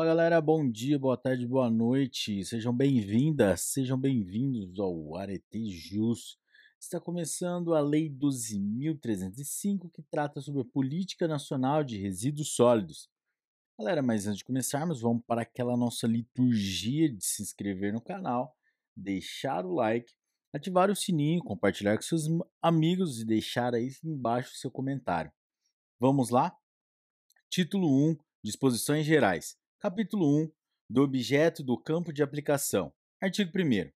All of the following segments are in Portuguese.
Fala galera, bom dia, boa tarde, boa noite, sejam bem-vindas, sejam bem-vindos ao Arete Jus. Está começando a Lei 12.305, que trata sobre a Política Nacional de Resíduos Sólidos. Galera, mas antes de começarmos, vamos para aquela nossa liturgia de se inscrever no canal, deixar o like, ativar o sininho, compartilhar com seus amigos e deixar aí embaixo seu comentário. Vamos lá? Título 1 Disposições Gerais. Capítulo 1 Do objeto do campo de aplicação. Artigo 1.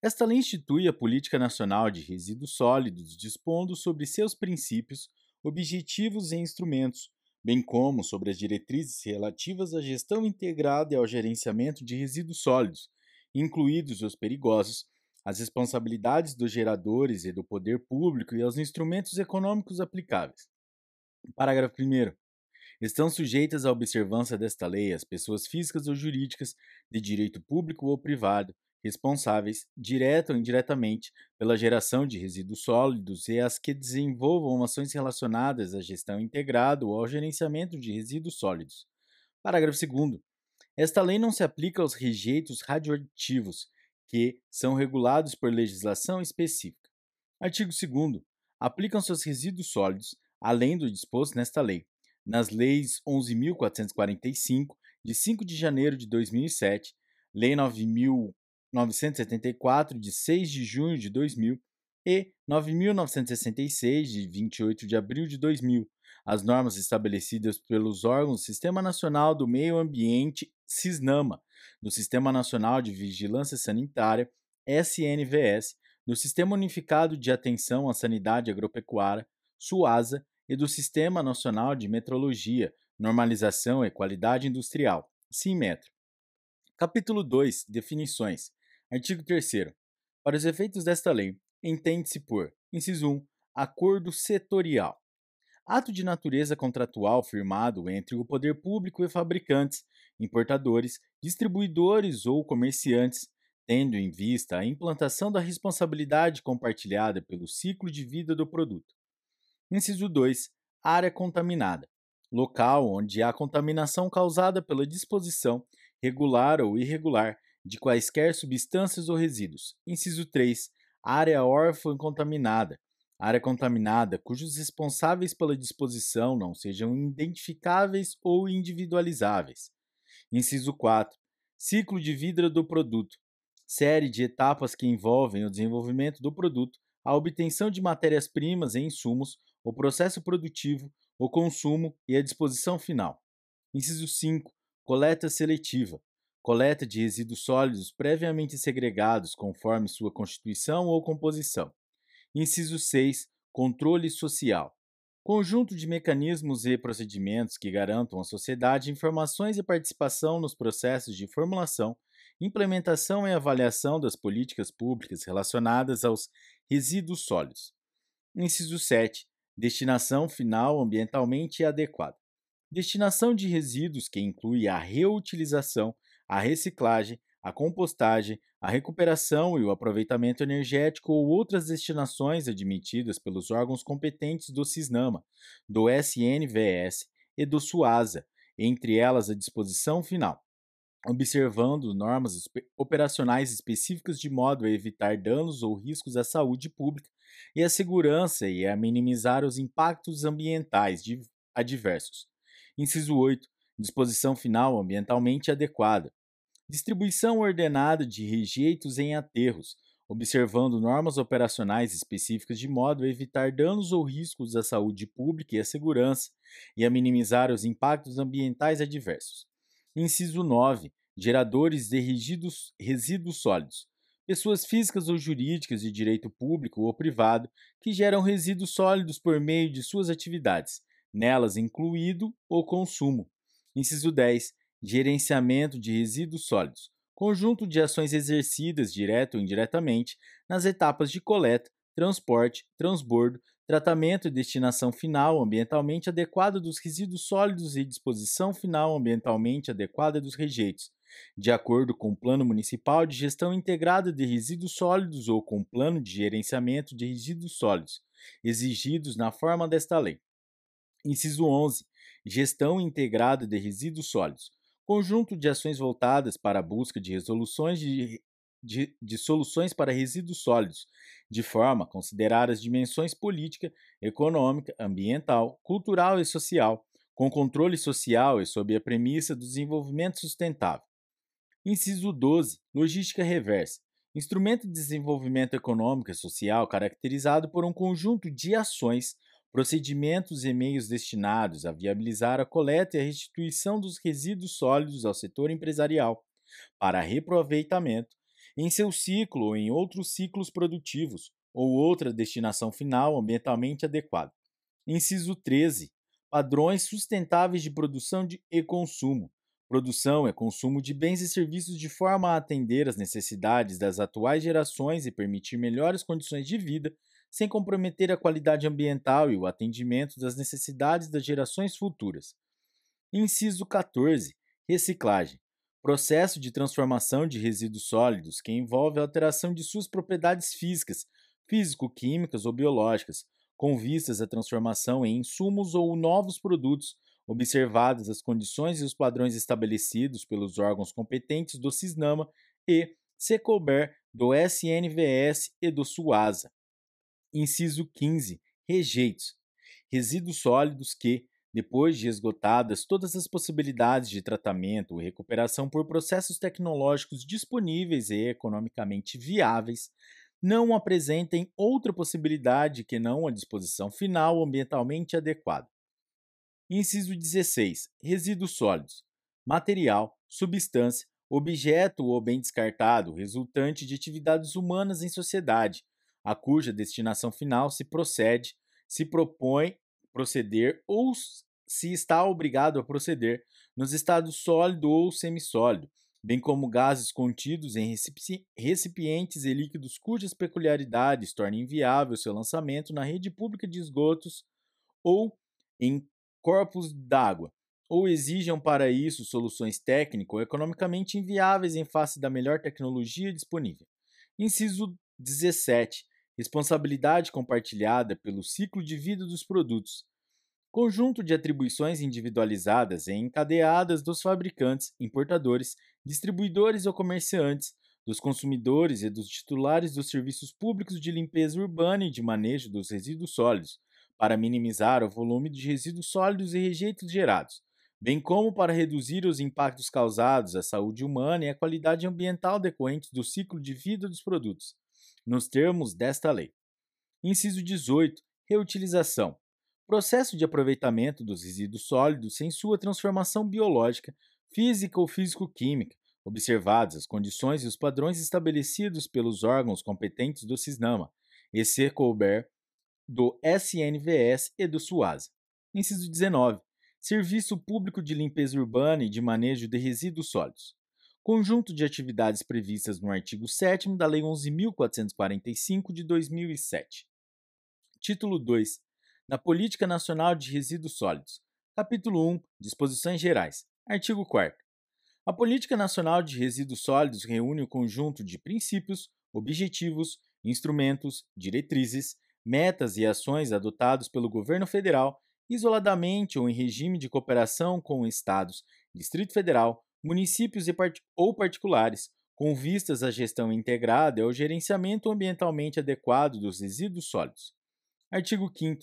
Esta lei institui a Política Nacional de Resíduos Sólidos, dispondo sobre seus princípios, objetivos e instrumentos, bem como sobre as diretrizes relativas à gestão integrada e ao gerenciamento de resíduos sólidos, incluídos os perigosos, as responsabilidades dos geradores e do poder público e aos instrumentos econômicos aplicáveis. Parágrafo 1. Estão sujeitas à observância desta lei as pessoas físicas ou jurídicas de direito público ou privado, responsáveis, direta ou indiretamente, pela geração de resíduos sólidos e as que desenvolvam ações relacionadas à gestão integrada ou ao gerenciamento de resíduos sólidos. Parágrafo 2. Esta lei não se aplica aos rejeitos radioativos, que são regulados por legislação específica. Artigo 2. Aplicam-se aos resíduos sólidos, além do disposto nesta lei, nas leis 11.445, de 5 de janeiro de 2007, Lei 9.974, de 6 de junho de 2000 e 9.966, de 28 de abril de 2000, as normas estabelecidas pelos órgãos Sistema Nacional do Meio Ambiente, SISNAMA, do Sistema Nacional de Vigilância Sanitária, SNVS, do Sistema Unificado de Atenção à Sanidade Agropecuária, SUASA, e do Sistema Nacional de Metrologia, Normalização e Qualidade Industrial, SINMETRO. Capítulo 2 Definições. Artigo 3 Para os efeitos desta lei, entende-se por, inciso 1, acordo setorial. Ato de natureza contratual firmado entre o poder público e fabricantes, importadores, distribuidores ou comerciantes, tendo em vista a implantação da responsabilidade compartilhada pelo ciclo de vida do produto. Inciso 2. Área contaminada. Local onde há contaminação causada pela disposição, regular ou irregular, de quaisquer substâncias ou resíduos. Inciso 3. Área órfã contaminada. Área contaminada cujos responsáveis pela disposição não sejam identificáveis ou individualizáveis. Inciso 4. Ciclo de vida do produto. Série de etapas que envolvem o desenvolvimento do produto, a obtenção de matérias-primas e insumos, o processo produtivo, o consumo e a disposição final. Inciso 5. Coleta seletiva. Coleta de resíduos sólidos previamente segregados conforme sua constituição ou composição. Inciso 6. Controle social. Conjunto de mecanismos e procedimentos que garantam à sociedade informações e participação nos processos de formulação, implementação e avaliação das políticas públicas relacionadas aos resíduos sólidos. Inciso 7 Destinação final ambientalmente adequada. Destinação de resíduos que inclui a reutilização, a reciclagem, a compostagem, a recuperação e o aproveitamento energético ou outras destinações admitidas pelos órgãos competentes do CISNAMA, do SNVS e do SUASA, entre elas a disposição final, observando normas operacionais específicas de modo a evitar danos ou riscos à saúde pública e a segurança e a minimizar os impactos ambientais adversos. Inciso 8. Disposição final ambientalmente adequada. Distribuição ordenada de rejeitos em aterros, observando normas operacionais específicas de modo a evitar danos ou riscos à saúde pública e à segurança e a minimizar os impactos ambientais adversos. Inciso 9. Geradores de resíduos, resíduos sólidos pessoas físicas ou jurídicas de direito público ou privado que geram resíduos sólidos por meio de suas atividades, nelas incluído o consumo. Inciso 10. Gerenciamento de resíduos sólidos. Conjunto de ações exercidas, direto ou indiretamente, nas etapas de coleta, transporte, transbordo, tratamento e destinação final ambientalmente adequada dos resíduos sólidos e disposição final ambientalmente adequada dos rejeitos, de acordo com o Plano Municipal de Gestão Integrada de Resíduos Sólidos ou com o Plano de Gerenciamento de Resíduos Sólidos, exigidos na forma desta lei. Inciso 11. Gestão Integrada de Resíduos Sólidos. conjunto de ações voltadas para a busca de resoluções de, de, de, soluções para resíduos sólidos, de forma a considerar as dimensões política, econômica, ambiental, cultural e social, com controle social e sob a premissa do desenvolvimento sustentável. Inciso 12. Logística reversa. Instrumento de desenvolvimento econômico e social caracterizado por um conjunto de ações, procedimentos e meios destinados a viabilizar a coleta e a restituição dos resíduos sólidos ao setor empresarial, para reaproveitamento, em seu ciclo ou em outros ciclos produtivos, ou outra destinação final ambientalmente adequada. Inciso 13. Padrões sustentáveis de produção de e consumo, Produção é consumo de bens e serviços de forma a atender às necessidades das atuais gerações e permitir melhores condições de vida, sem comprometer a qualidade ambiental e o atendimento das necessidades das gerações futuras. Inciso 14. Reciclagem. Processo de transformação de resíduos sólidos que envolve a alteração de suas propriedades físicas, físico-químicas ou biológicas, com vistas à transformação em insumos ou novos produtos observadas as condições e os padrões estabelecidos pelos órgãos competentes do CISNAMA e, se couber, do SNVS e do SUASA. Inciso 15. Rejeitos. Resíduos sólidos que, depois de esgotadas todas as possibilidades de tratamento ou recuperação por processos tecnológicos disponíveis e economicamente viáveis, não apresentem outra possibilidade que não a disposição final ambientalmente adequada. Inciso 16. Resíduos sólidos. Material, substância, objeto ou bem descartado resultante de atividades humanas em sociedade, a cuja destinação final se procede, se propõe proceder ou se está obrigado a proceder nos estados sólido ou semissólido, bem como gases contidos em recipientes e líquidos cujas peculiaridades tornem inviável seu lançamento na rede pública de esgotos ou em corpos d'água, ou exijam para isso soluções técnico economicamente inviáveis em face da melhor tecnologia disponível. Inciso 17. Responsabilidade compartilhada pelo ciclo de vida dos produtos. Conjunto de atribuições individualizadas e encadeadas dos fabricantes, importadores, distribuidores ou comerciantes, dos consumidores e dos titulares dos serviços públicos de limpeza urbana e de manejo dos resíduos sólidos, para minimizar o volume de resíduos sólidos e rejeitos gerados, bem como para reduzir os impactos causados à saúde humana e à qualidade ambiental decorrentes do ciclo de vida dos produtos, nos termos desta lei. Inciso 18. Reutilização. Processo de aproveitamento dos resíduos sólidos sem sua transformação biológica, física ou físico-química, observadas as condições e os padrões estabelecidos pelos órgãos competentes do CISNAMA, e se couber, do SNVS e do SUASA. Inciso 19. Serviço Público de Limpeza Urbana e de Manejo de Resíduos Sólidos. Conjunto de atividades previstas no artigo 7 da Lei 11.445 de 2007. Título 2. Da Política Nacional de Resíduos Sólidos. Capítulo 1. Disposições Gerais. Artigo 4. A Política Nacional de Resíduos Sólidos reúne o conjunto de princípios, objetivos, instrumentos, diretrizes, metas e ações adotados pelo governo federal, isoladamente ou em regime de cooperação com estados, Distrito Federal, municípios part ou particulares, com vistas à gestão integrada e ao gerenciamento ambientalmente adequado dos resíduos sólidos. Artigo 5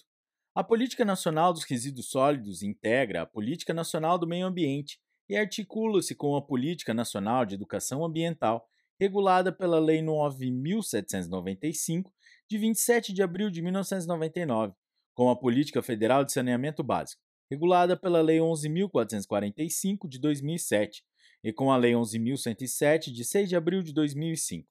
A Política Nacional dos Resíduos Sólidos integra a Política Nacional do Meio Ambiente e articula-se com a Política Nacional de Educação Ambiental, regulada pela Lei 9.795 de 27 de abril de 1999, com a Política Federal de Saneamento Básico, regulada pela Lei 11.445 de 2007 e com a Lei 11.107 de 6 de abril de 2005.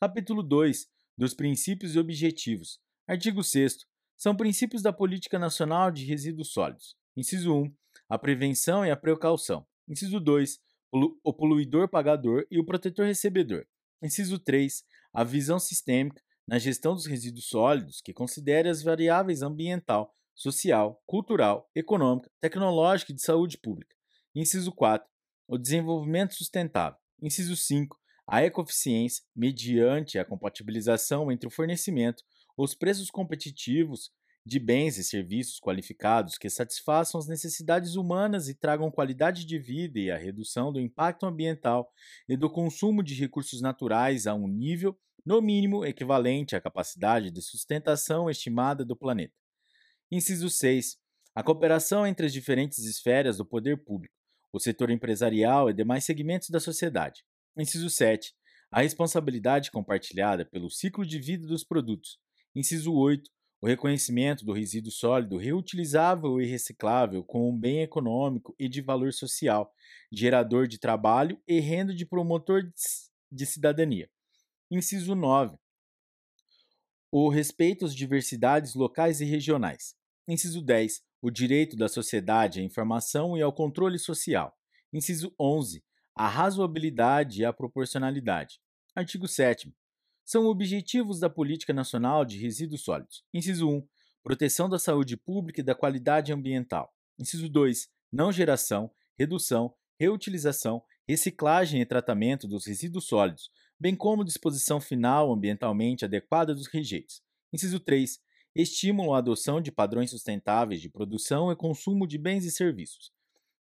Capítulo 2 dos Princípios e Objetivos. Artigo 6 são princípios da Política Nacional de Resíduos Sólidos. Inciso 1. A prevenção e a precaução. Inciso 2. O poluidor pagador e o protetor recebedor. Inciso 3. A visão sistêmica na gestão dos resíduos sólidos que considere as variáveis ambiental, social, cultural, econômica, tecnológica e de saúde pública. Inciso 4. O desenvolvimento sustentável. Inciso 5. A ecoeficiência, mediante a compatibilização entre o fornecimento, os preços competitivos de bens e serviços qualificados que satisfaçam as necessidades humanas e tragam qualidade de vida e a redução do impacto ambiental e do consumo de recursos naturais a um nível, no mínimo, equivalente à capacidade de sustentação estimada do planeta. Inciso 6. A cooperação entre as diferentes esferas do poder público, o setor empresarial e demais segmentos da sociedade. Inciso 7. A responsabilidade compartilhada pelo ciclo de vida dos produtos. Inciso 8 o reconhecimento do resíduo sólido reutilizável e reciclável como um bem econômico e de valor social, gerador de trabalho e renda de promotor de cidadania. Inciso 9. O respeito às diversidades locais e regionais. Inciso 10. O direito da sociedade à informação e ao controle social. Inciso 11. A razoabilidade e a proporcionalidade. Artigo 7 são objetivos da Política Nacional de Resíduos Sólidos. Inciso 1. Proteção da saúde pública e da qualidade ambiental. Inciso 2. Não geração, redução, reutilização, reciclagem e tratamento dos resíduos sólidos, bem como disposição final ambientalmente adequada dos rejeitos. Inciso 3. Estímulo à adoção de padrões sustentáveis de produção e consumo de bens e serviços.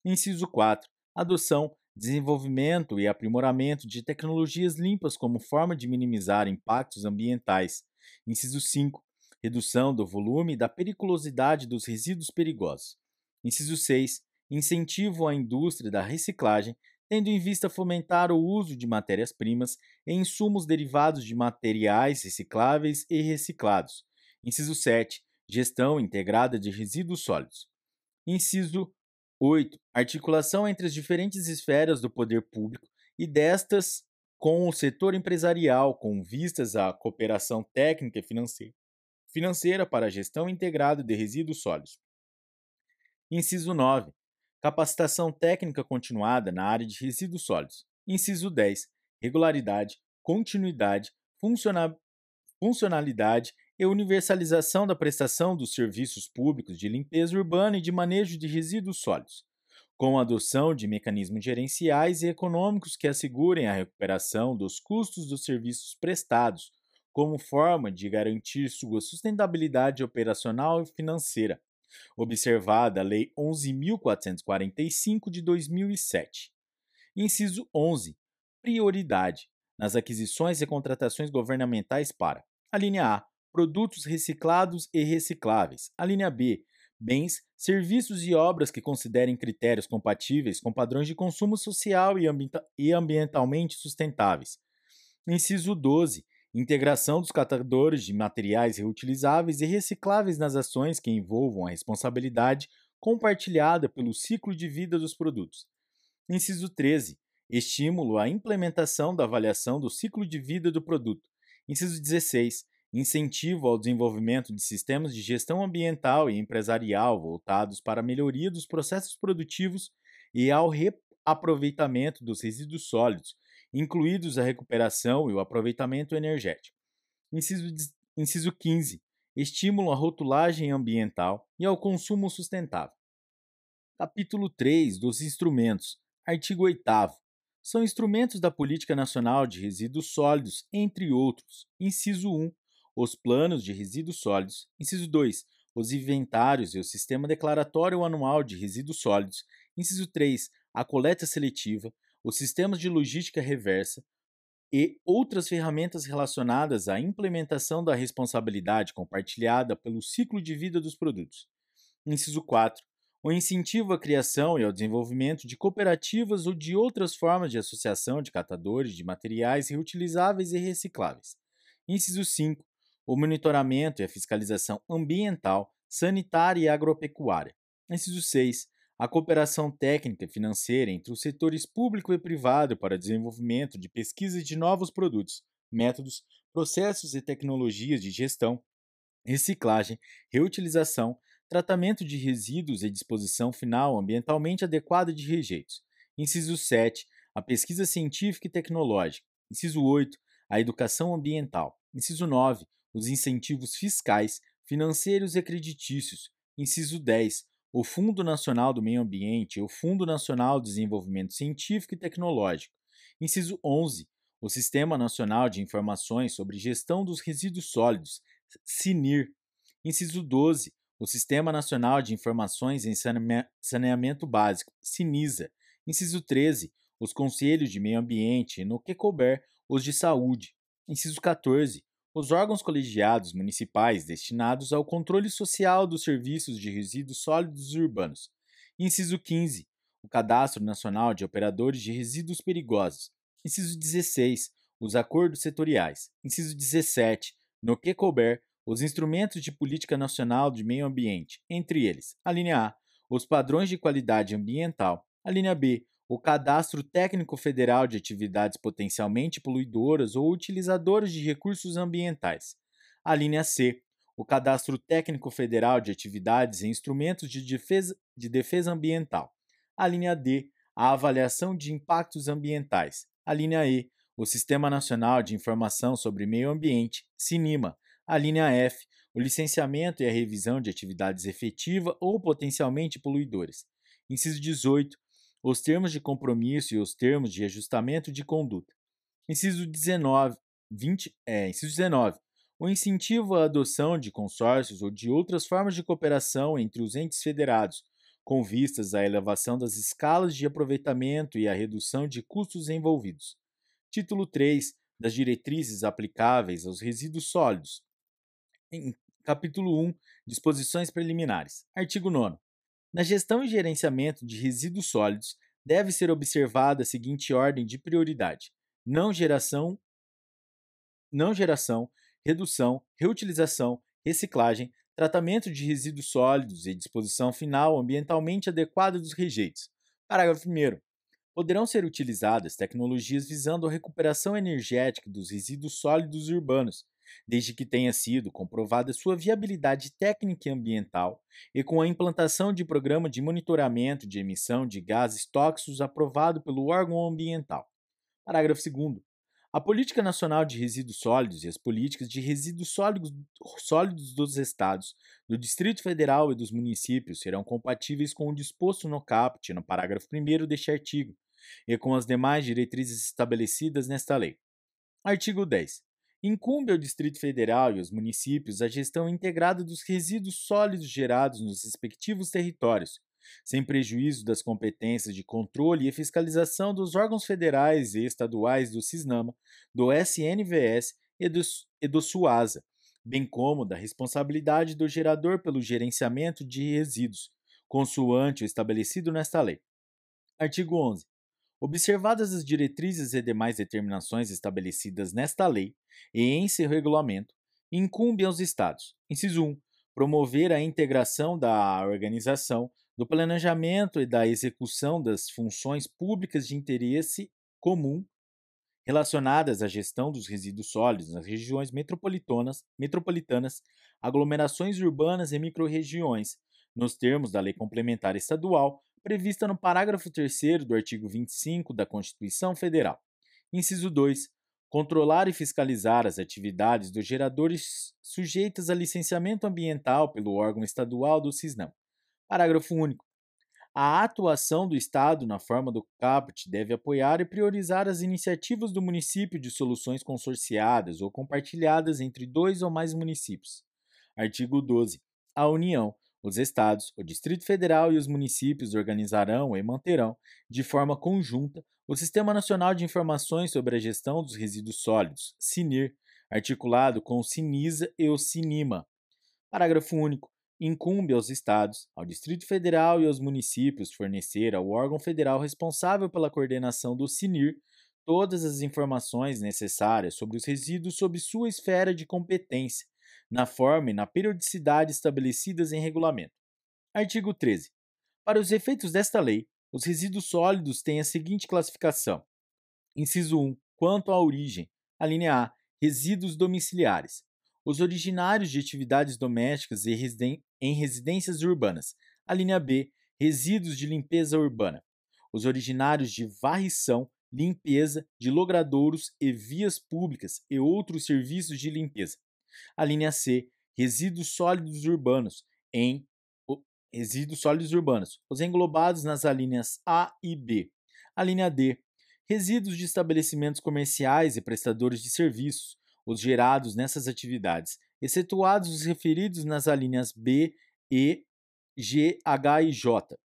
Inciso 4. Adoção, desenvolvimento e aprimoramento de tecnologias limpas como forma de minimizar impactos ambientais. Inciso 5. Redução do volume e da periculosidade dos resíduos perigosos. Inciso 6. Incentivo à indústria da reciclagem, tendo em vista fomentar o uso de matérias-primas e insumos derivados de materiais recicláveis e reciclados. Inciso 7. Gestão integrada de resíduos sólidos. Inciso 8. Articulação entre as diferentes esferas do poder público e destas com o setor empresarial, com vistas à cooperação técnica e financeira, financeira para a gestão integrada de resíduos sólidos. Inciso 9. Capacitação técnica continuada na área de resíduos sólidos. Inciso 10. Regularidade, continuidade, funcionalidade e universalização da prestação dos serviços públicos de limpeza urbana e de manejo de resíduos sólidos, com a adoção de mecanismos gerenciais e econômicos que assegurem a recuperação dos custos dos serviços prestados, como forma de garantir sua sustentabilidade operacional e financeira, observada a Lei 11.445 de 2007. Inciso 11. Prioridade nas aquisições e contratações governamentais para: a linha A produtos reciclados e recicláveis. A linha B, bens, serviços e obras que considerem critérios compatíveis com padrões de consumo social e, ambienta e ambientalmente sustentáveis. Inciso 12. Integração dos catadores de materiais reutilizáveis e recicláveis nas ações que envolvam a responsabilidade compartilhada pelo ciclo de vida dos produtos. Inciso 13. Estímulo à implementação da avaliação do ciclo de vida do produto. Inciso 16 incentivo ao desenvolvimento de sistemas de gestão ambiental e empresarial voltados para a melhoria dos processos produtivos e ao reaproveitamento dos resíduos sólidos, incluídos a recuperação e o aproveitamento energético. Inciso, inciso 15. Estímulo à rotulagem ambiental e ao consumo sustentável. Capítulo 3 dos instrumentos. Artigo 8 são instrumentos da Política Nacional de Resíduos Sólidos, entre outros. Inciso 1 os planos de resíduos sólidos. Inciso 2. Os inventários e o sistema declaratório anual de resíduos sólidos. Inciso 3. A coleta seletiva, os sistemas de logística reversa e outras ferramentas relacionadas à implementação da responsabilidade compartilhada pelo ciclo de vida dos produtos. Inciso 4. O incentivo à criação e ao desenvolvimento de cooperativas ou de outras formas de associação de catadores de materiais reutilizáveis e recicláveis. Inciso 5 o monitoramento e a fiscalização ambiental, sanitária e agropecuária. Inciso 6. A cooperação técnica e financeira entre os setores público e privado para desenvolvimento de pesquisas de novos produtos, métodos, processos e tecnologias de gestão, reciclagem, reutilização, tratamento de resíduos e disposição final ambientalmente adequada de rejeitos. Inciso 7. A pesquisa científica e tecnológica. Inciso 8. A educação ambiental. Inciso 9 os incentivos fiscais, financeiros e creditícios. Inciso 10. O Fundo Nacional do Meio Ambiente e o Fundo Nacional de Desenvolvimento Científico e Tecnológico. Inciso 11. O Sistema Nacional de Informações sobre Gestão dos Resíduos Sólidos, SINIR. Inciso 12. o Sistema Nacional de Informações em Saneamento Básico, SINISA. Inciso 13, os Conselhos de Meio Ambiente, no que couber, os de Saúde. Inciso 14, os órgãos colegiados municipais destinados ao controle social dos serviços de resíduos sólidos urbanos. Inciso 15, o Cadastro Nacional de Operadores de Resíduos Perigosos. Inciso 16, os acordos setoriais. Inciso 17, no que couber, os instrumentos de política nacional de meio ambiente, entre eles, a linha A, os padrões de qualidade ambiental, a linha B, o Cadastro Técnico Federal de Atividades Potencialmente Poluidoras ou Utilizadoras de Recursos Ambientais, a linha C, o Cadastro Técnico Federal de Atividades e Instrumentos de Defesa, de defesa Ambiental, a linha D, a Avaliação de Impactos Ambientais, a linha E, o Sistema Nacional de Informação sobre Meio Ambiente, CINIMA, a linha F, o licenciamento e a revisão de atividades efetiva ou potencialmente poluidoras. Inciso 18, os termos de compromisso e os termos de ajustamento de conduta. Inciso 19, 20, é, inciso 19 o incentivo à adoção de consórcios ou de outras formas de cooperação entre os entes federados, com vistas à elevação das escalas de aproveitamento e à redução de custos envolvidos. Título 3 das diretrizes aplicáveis aos resíduos sólidos, em capítulo 1, disposições preliminares. Artigo 9. Na gestão e gerenciamento de resíduos sólidos, deve ser observada a seguinte ordem de prioridade: não geração, não geração, redução, reutilização, reciclagem, tratamento de resíduos sólidos e disposição final ambientalmente adequada dos rejeitos. Parágrafo 1 poderão ser utilizadas tecnologias visando a recuperação energética dos resíduos sólidos urbanos, desde que tenha sido comprovada sua viabilidade técnica e ambiental e com a implantação de programa de monitoramento de emissão de gases tóxicos aprovado pelo órgão ambiental. Parágrafo 2 a Política Nacional de Resíduos Sólidos e as políticas de resíduos sólidos, dos estados, do Distrito Federal e dos municípios serão compatíveis com o disposto no caput, no parágrafo 1 deste artigo, e com as demais diretrizes estabelecidas nesta lei. Artigo 10. Incumbe ao Distrito Federal e aos municípios a gestão integrada dos resíduos sólidos gerados nos respectivos territórios, sem prejuízo das competências de controle e fiscalização dos órgãos federais e estaduais do CISNAMA, do SNVS e do, e do SUASA, bem como da responsabilidade do gerador pelo gerenciamento de resíduos, consoante o estabelecido nesta lei. Artigo 11. Observadas as diretrizes e demais determinações estabelecidas nesta lei e em seu regulamento, incumbe aos Estados, inciso 1, promover a integração da organização, do planejamento e da execução das funções públicas de interesse comum relacionadas à gestão dos resíduos sólidos nas regiões metropolitanas, metropolitanas aglomerações urbanas e microrregiões, nos termos da Lei Complementar Estadual prevista no parágrafo 3 do artigo 25 da Constituição Federal. Inciso 2. Controlar e fiscalizar as atividades dos geradores sujeitas a licenciamento ambiental pelo órgão estadual do CISNAM. Parágrafo único. A atuação do Estado na forma do CAPT deve apoiar e priorizar as iniciativas do município de soluções consorciadas ou compartilhadas entre dois ou mais municípios. Artigo 12. A União, os estados, o Distrito Federal e os municípios organizarão e manterão, de forma conjunta, o Sistema Nacional de Informações sobre a Gestão dos Resíduos Sólidos, SINIR, articulado com o SINISA e o SINIMA. Parágrafo único. Incumbe aos estados, ao Distrito Federal e aos municípios fornecer ao órgão federal responsável pela coordenação do SINIR todas as informações necessárias sobre os resíduos sob sua esfera de competência, na forma e na periodicidade estabelecidas em regulamento. Artigo 13. Para os efeitos desta lei, os resíduos sólidos têm a seguinte classificação: Inciso 1. Quanto à origem, a linha A, resíduos domiciliares. Os originários de atividades domésticas e residen em residências urbanas. A linha B, resíduos de limpeza urbana. Os originários de varrição, limpeza de logradouros e vias públicas e outros serviços de limpeza. A linha C, resíduos sólidos urbanos, em resíduos sólidos urbanos, os englobados nas alíneas A e B. A linha D, resíduos de estabelecimentos comerciais e prestadores de serviços, os gerados nessas atividades, excetuados os referidos nas alíneas B E, G, H e J.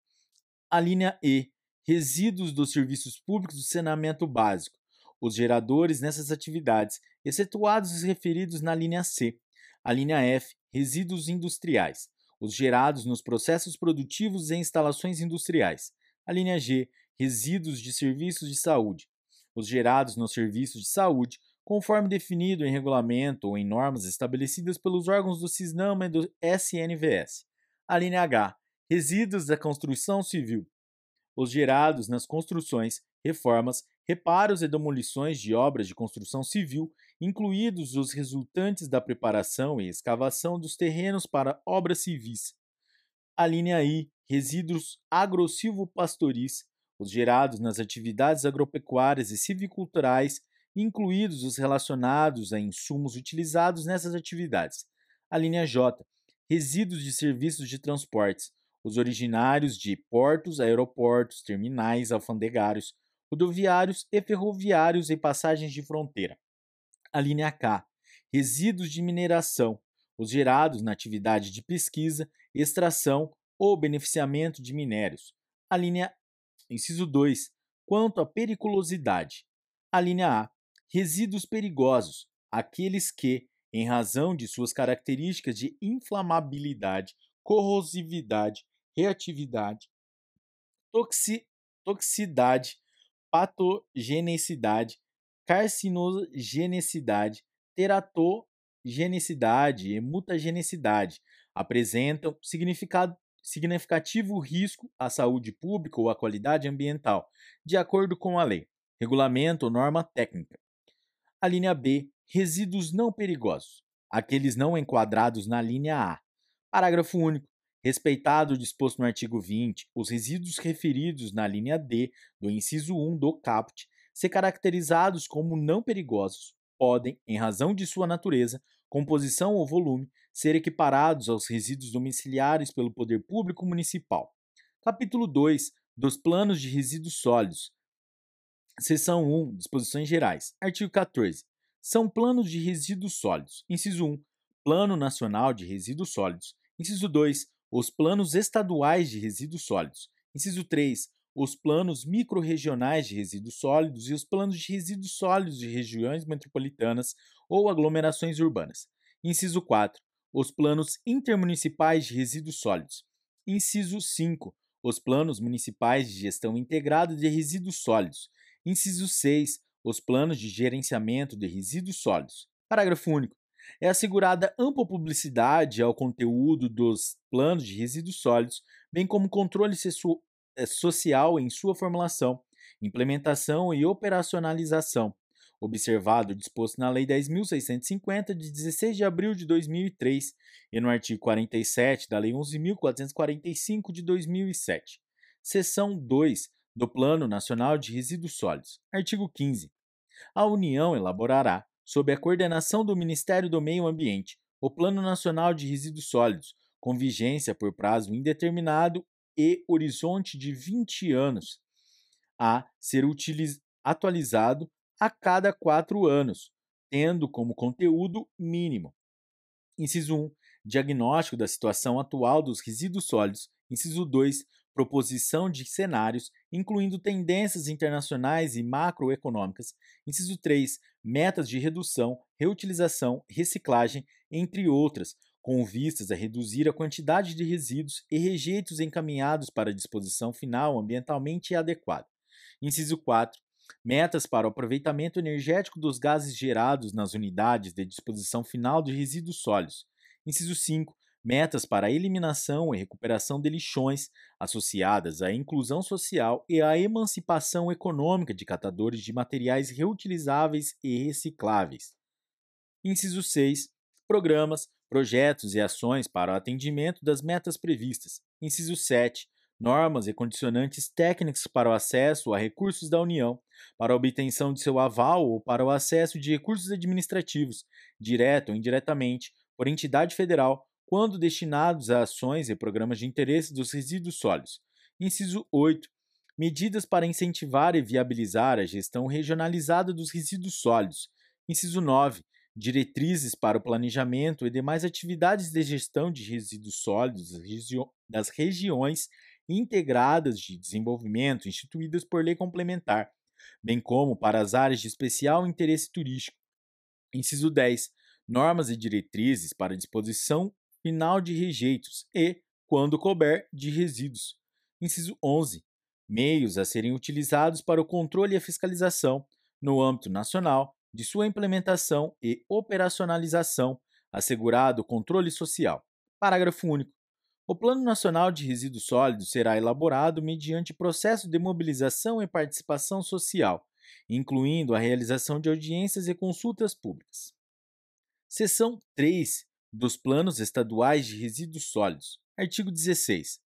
A linha E, resíduos dos serviços públicos do saneamento básico, os geradores nessas atividades, excetuados os referidos na linha C. A linha F, resíduos industriais, os gerados nos processos produtivos e instalações industriais. A linha G, resíduos de serviços de saúde, os gerados nos serviços de saúde, conforme definido em regulamento ou em normas estabelecidas pelos órgãos do CISNAMA e do SNVS. A linha H, resíduos da construção civil, os gerados nas construções, reformas, reparos e demolições de obras de construção civil, incluídos os resultantes da preparação e escavação dos terrenos para obras civis. A linha I, resíduos agro-silvopastoris, os gerados nas atividades agropecuárias e civiculturais, incluídos os relacionados a insumos utilizados nessas atividades. A linha J, resíduos de serviços de transportes, os originários de portos, aeroportos, terminais, alfandegários, rodoviários e ferroviários e passagens de fronteira. A linha K, resíduos de mineração, os gerados na atividade de pesquisa, extração ou beneficiamento de minérios. A linha Inciso 2. Quanto à periculosidade. A linha A. Resíduos perigosos, aqueles que, em razão de suas características de inflamabilidade, corrosividade, reatividade, toxi, toxicidade, patogenicidade, carcinogenicidade, teratogenicidade e mutagenicidade apresentam significativo risco à saúde pública ou à qualidade ambiental, de acordo com a lei, regulamento ou norma técnica. A linha B, resíduos não perigosos, aqueles não enquadrados na linha A. Parágrafo único. Respeitado o disposto no artigo 20, os resíduos referidos na linha D do inciso 1 do caput, se caracterizados como não perigosos, podem, em razão de sua natureza, composição ou volume, ser equiparados aos resíduos domiciliares pelo poder público municipal. Capítulo 2 dos Planos de Resíduos Sólidos. Seção 1, Disposições Gerais. Artigo 14. São planos de resíduos sólidos. Inciso 1, Plano Nacional de Resíduos Sólidos. Inciso 2, os planos estaduais de resíduos sólidos. Inciso 3, os planos microrregionais de resíduos sólidos e os planos de resíduos sólidos de regiões metropolitanas ou aglomerações urbanas. Inciso 4, os planos intermunicipais de resíduos sólidos. Inciso 5, os planos municipais de gestão integrada de resíduos sólidos. Inciso 6, os planos de gerenciamento de resíduos sólidos. Parágrafo único é assegurada ampla publicidade ao conteúdo dos planos de resíduos sólidos, bem como controle eh, social em sua formulação, implementação e operacionalização, observado disposto na Lei 10.650, de 16 de abril de 2003, e no artigo 47 da Lei 11.445, de 2007. Seção 2 do Plano Nacional de Resíduos Sólidos. Artigo 15. A União elaborará, sob a coordenação do Ministério do Meio Ambiente, o Plano Nacional de Resíduos Sólidos, com vigência por prazo indeterminado e horizonte de 20 anos, a ser atualizado a cada quatro anos, tendo como conteúdo mínimo. Inciso 1. Diagnóstico da situação atual dos resíduos sólidos. Inciso 2 proposição de cenários, incluindo tendências internacionais e macroeconômicas. Inciso 3, metas de redução, reutilização, reciclagem, entre outras, com vistas a reduzir a quantidade de resíduos e rejeitos encaminhados para a disposição final ambientalmente adequada. Inciso 4, metas para o aproveitamento energético dos gases gerados nas unidades de disposição final de resíduos sólidos. Inciso 5, metas para a eliminação e recuperação de lixões associadas à inclusão social e à emancipação econômica de catadores de materiais reutilizáveis e recicláveis. Inciso 6. Programas, projetos e ações para o atendimento das metas previstas. Inciso 7. Normas e condicionantes técnicos para o acesso a recursos da União, para a obtenção de seu aval ou para o acesso de recursos administrativos, direto ou indiretamente, por entidade federal quando destinados a ações e programas de interesse dos resíduos sólidos. Inciso 8. Medidas para incentivar e viabilizar a gestão regionalizada dos resíduos sólidos. Inciso 9. diretrizes para o planejamento e demais atividades de gestão de resíduos sólidos das regiões integradas de desenvolvimento instituídas por lei complementar, bem como para as áreas de especial interesse turístico. Inciso 10. Normas e diretrizes para disposição final de rejeitos e, quando couber, de resíduos. Inciso 11. Meios a serem utilizados para o controle e a fiscalização, no âmbito nacional, de sua implementação e operacionalização, assegurado o controle social. Parágrafo único. O Plano Nacional de Resíduos Sólidos será elaborado mediante processo de mobilização e participação social, incluindo a realização de audiências e consultas públicas. Seção 3 dos Planos Estaduais de Resíduos Sólidos. Artigo 16.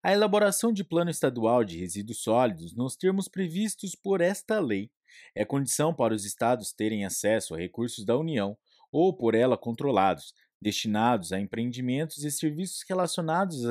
A elaboração de plano estadual de resíduos sólidos nos termos previstos por esta lei é condição para os estados terem acesso a recursos da União ou por ela controlados, destinados a empreendimentos e serviços relacionados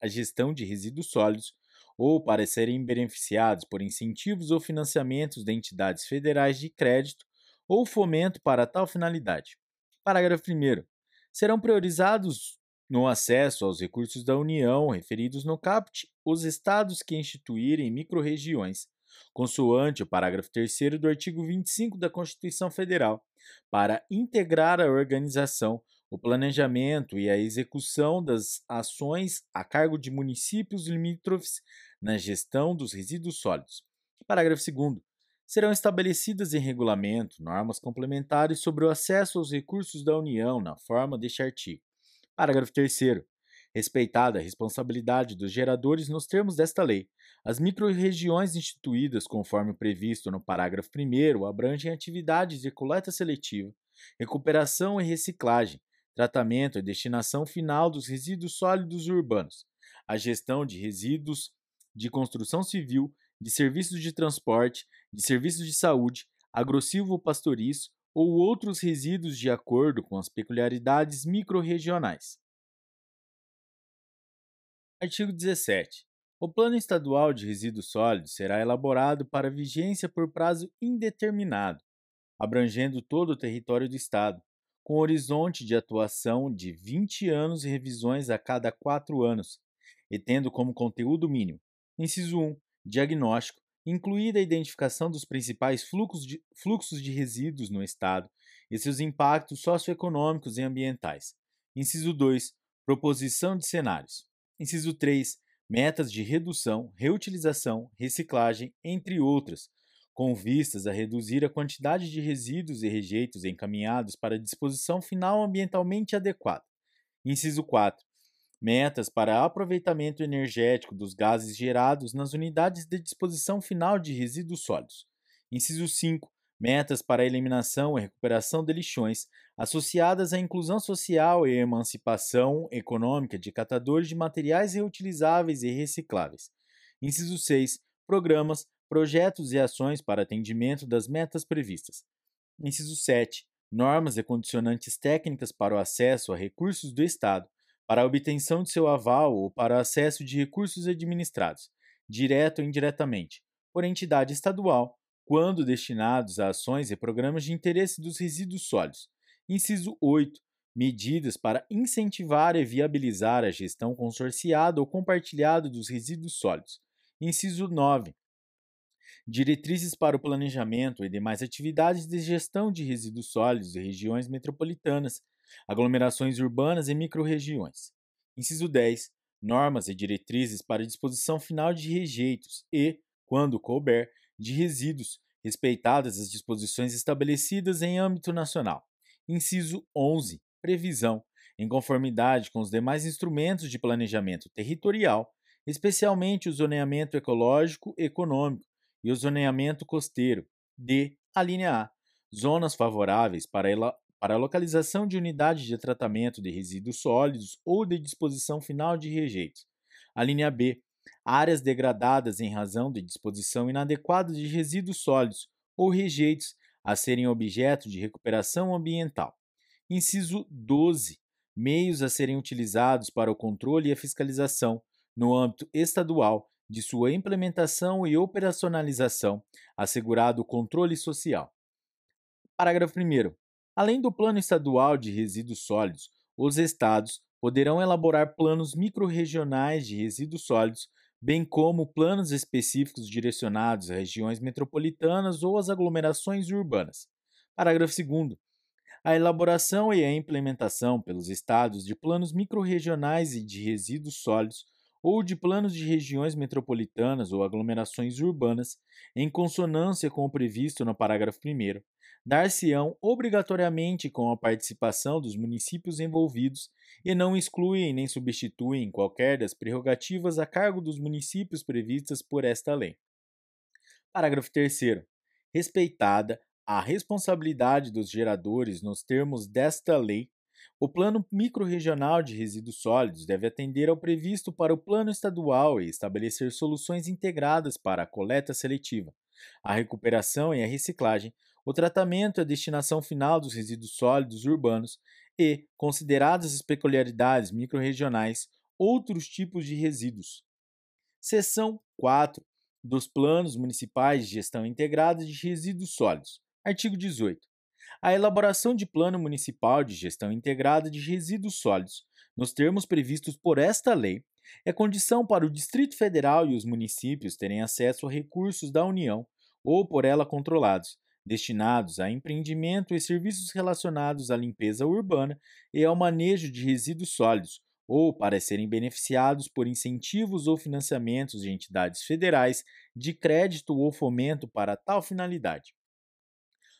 à gestão de resíduos sólidos, ou para serem beneficiados por incentivos ou financiamentos de entidades federais de crédito ou fomento para tal finalidade. Parágrafo 1. Serão priorizados no acesso aos recursos da União referidos no CAPT os estados que instituírem microrregiões, consoante o parágrafo 3 do artigo 25 da Constituição Federal, para integrar a organização, o planejamento e a execução das ações a cargo de municípios limítrofes na gestão dos resíduos sólidos. Parágrafo 2. Serão estabelecidas em regulamento normas complementares sobre o acesso aos recursos da União na forma deste artigo. Parágrafo 3. Respeitada a responsabilidade dos geradores nos termos desta lei, as microrregiões instituídas conforme previsto no parágrafo 1 abrangem atividades de coleta seletiva, recuperação e reciclagem, tratamento e destinação final dos resíduos sólidos urbanos, a gestão de resíduos de construção civil, de serviços de transporte, de serviços de saúde, agrossilvo pastoriço ou outros resíduos de acordo com as peculiaridades microrregionais. Artigo 17. O Plano Estadual de Resíduos Sólidos será elaborado para vigência por prazo indeterminado, abrangendo todo o território do Estado, com horizonte de atuação de 20 anos e revisões a cada quatro anos, e tendo como conteúdo mínimo: inciso 1, diagnóstico, incluída a identificação dos principais fluxos de, fluxos de resíduos no Estado e seus impactos socioeconômicos e ambientais. Inciso 2, proposição de cenários. Inciso 3. Metas de redução, reutilização, reciclagem, entre outras, com vistas a reduzir a quantidade de resíduos e rejeitos encaminhados para disposição final ambientalmente adequada. Inciso 4. Metas para aproveitamento energético dos gases gerados nas unidades de disposição final de resíduos sólidos. Inciso 5 metas para a eliminação e recuperação de lixões, associadas à inclusão social e emancipação econômica de catadores de materiais reutilizáveis e recicláveis. Inciso 6. Programas, projetos e ações para atendimento das metas previstas. Inciso 7. Normas e condicionantes técnicas para o acesso a recursos do Estado, para a obtenção de seu aval ou para acesso de recursos administrados, direto ou indiretamente, por entidade estadual, quando destinados a ações e programas de interesse dos resíduos sólidos. Inciso 8. Medidas para incentivar e viabilizar a gestão consorciada ou compartilhada dos resíduos sólidos. Inciso 9. Diretrizes para o planejamento e demais atividades de gestão de resíduos sólidos em regiões metropolitanas, aglomerações urbanas e microrregiões. Inciso 10. Normas e diretrizes para a disposição final de rejeitos e, quando couber, de resíduos, respeitadas as disposições estabelecidas em âmbito nacional. Inciso 11. Previsão, em conformidade com os demais instrumentos de planejamento territorial, especialmente o zoneamento ecológico econômico e o zoneamento costeiro. D. A linha A. Zonas favoráveis para, para a localização de unidades de tratamento de resíduos sólidos ou de disposição final de rejeitos. A linha B áreas degradadas em razão de disposição inadequada de resíduos sólidos ou rejeitos a serem objeto de recuperação ambiental. Inciso 12. Meios a serem utilizados para o controle e a fiscalização, no âmbito estadual, de sua implementação e operacionalização, assegurado o controle social. Parágrafo 1. Além do Plano Estadual de Resíduos Sólidos, os estados poderão elaborar planos microrregionais de resíduos sólidos, bem como planos específicos direcionados a regiões metropolitanas ou às aglomerações urbanas. Parágrafo 2 a elaboração e a implementação pelos estados de planos microrregionais e de resíduos sólidos ou de planos de regiões metropolitanas ou aglomerações urbanas, em consonância com o previsto no parágrafo 1, dar-se-ão obrigatoriamente com a participação dos municípios envolvidos e não excluem nem substituem qualquer das prerrogativas a cargo dos municípios previstas por esta lei. Parágrafo 3. Respeitada a responsabilidade dos geradores nos termos desta lei, o Plano Microrregional de Resíduos Sólidos deve atender ao previsto para o Plano Estadual e estabelecer soluções integradas para a coleta seletiva, a recuperação e a reciclagem, o tratamento e a destinação final dos resíduos sólidos urbanos e, consideradas as peculiaridades microrregionais, outros tipos de resíduos. Seção 4 dos Planos Municipais de Gestão Integrada de Resíduos Sólidos. Artigo 18. A elaboração de Plano Municipal de Gestão Integrada de Resíduos Sólidos, nos termos previstos por esta lei, é condição para o Distrito Federal e os municípios terem acesso a recursos da União ou por ela controlados, destinados a empreendimento e serviços relacionados à limpeza urbana e ao manejo de resíduos sólidos, ou para serem beneficiados por incentivos ou financiamentos de entidades federais de crédito ou fomento para tal finalidade.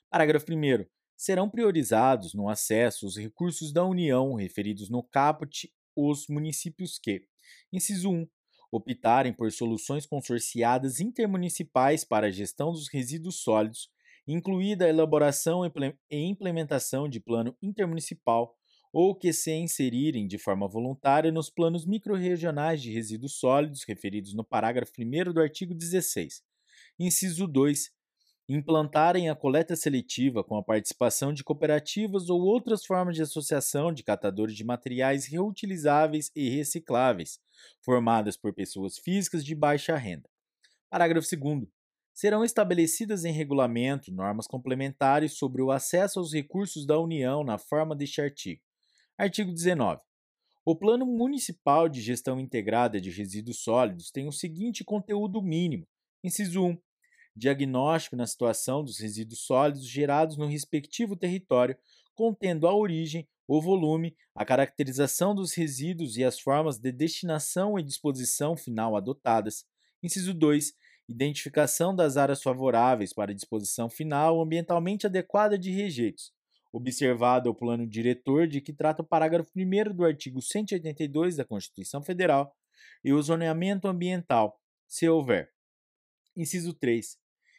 Parágrafo 1. Serão priorizados no acesso os recursos da União referidos no caput os municípios que, inciso 1, optarem por soluções consorciadas intermunicipais para a gestão dos resíduos sólidos, incluída a elaboração e implementação de plano intermunicipal, ou que se inserirem de forma voluntária nos planos microrregionais de resíduos sólidos referidos no parágrafo 1 do artigo 16. Inciso 2 implantarem a coleta seletiva com a participação de cooperativas ou outras formas de associação de catadores de materiais reutilizáveis e recicláveis, formadas por pessoas físicas de baixa renda. Parágrafo 2. Serão estabelecidas em regulamento normas complementares sobre o acesso aos recursos da União na forma deste artigo. Artigo 19. O Plano Municipal de Gestão Integrada de Resíduos Sólidos tem o seguinte conteúdo mínimo: inciso 1 diagnóstico na situação dos resíduos sólidos gerados no respectivo território, contendo a origem, o volume, a caracterização dos resíduos e as formas de destinação e disposição final adotadas. Inciso 2. Identificação das áreas favoráveis para disposição final ambientalmente adequada de rejeitos. Observado o plano diretor de que trata o parágrafo 1 do artigo 182 da Constituição Federal e o zoneamento ambiental, se houver. Inciso 3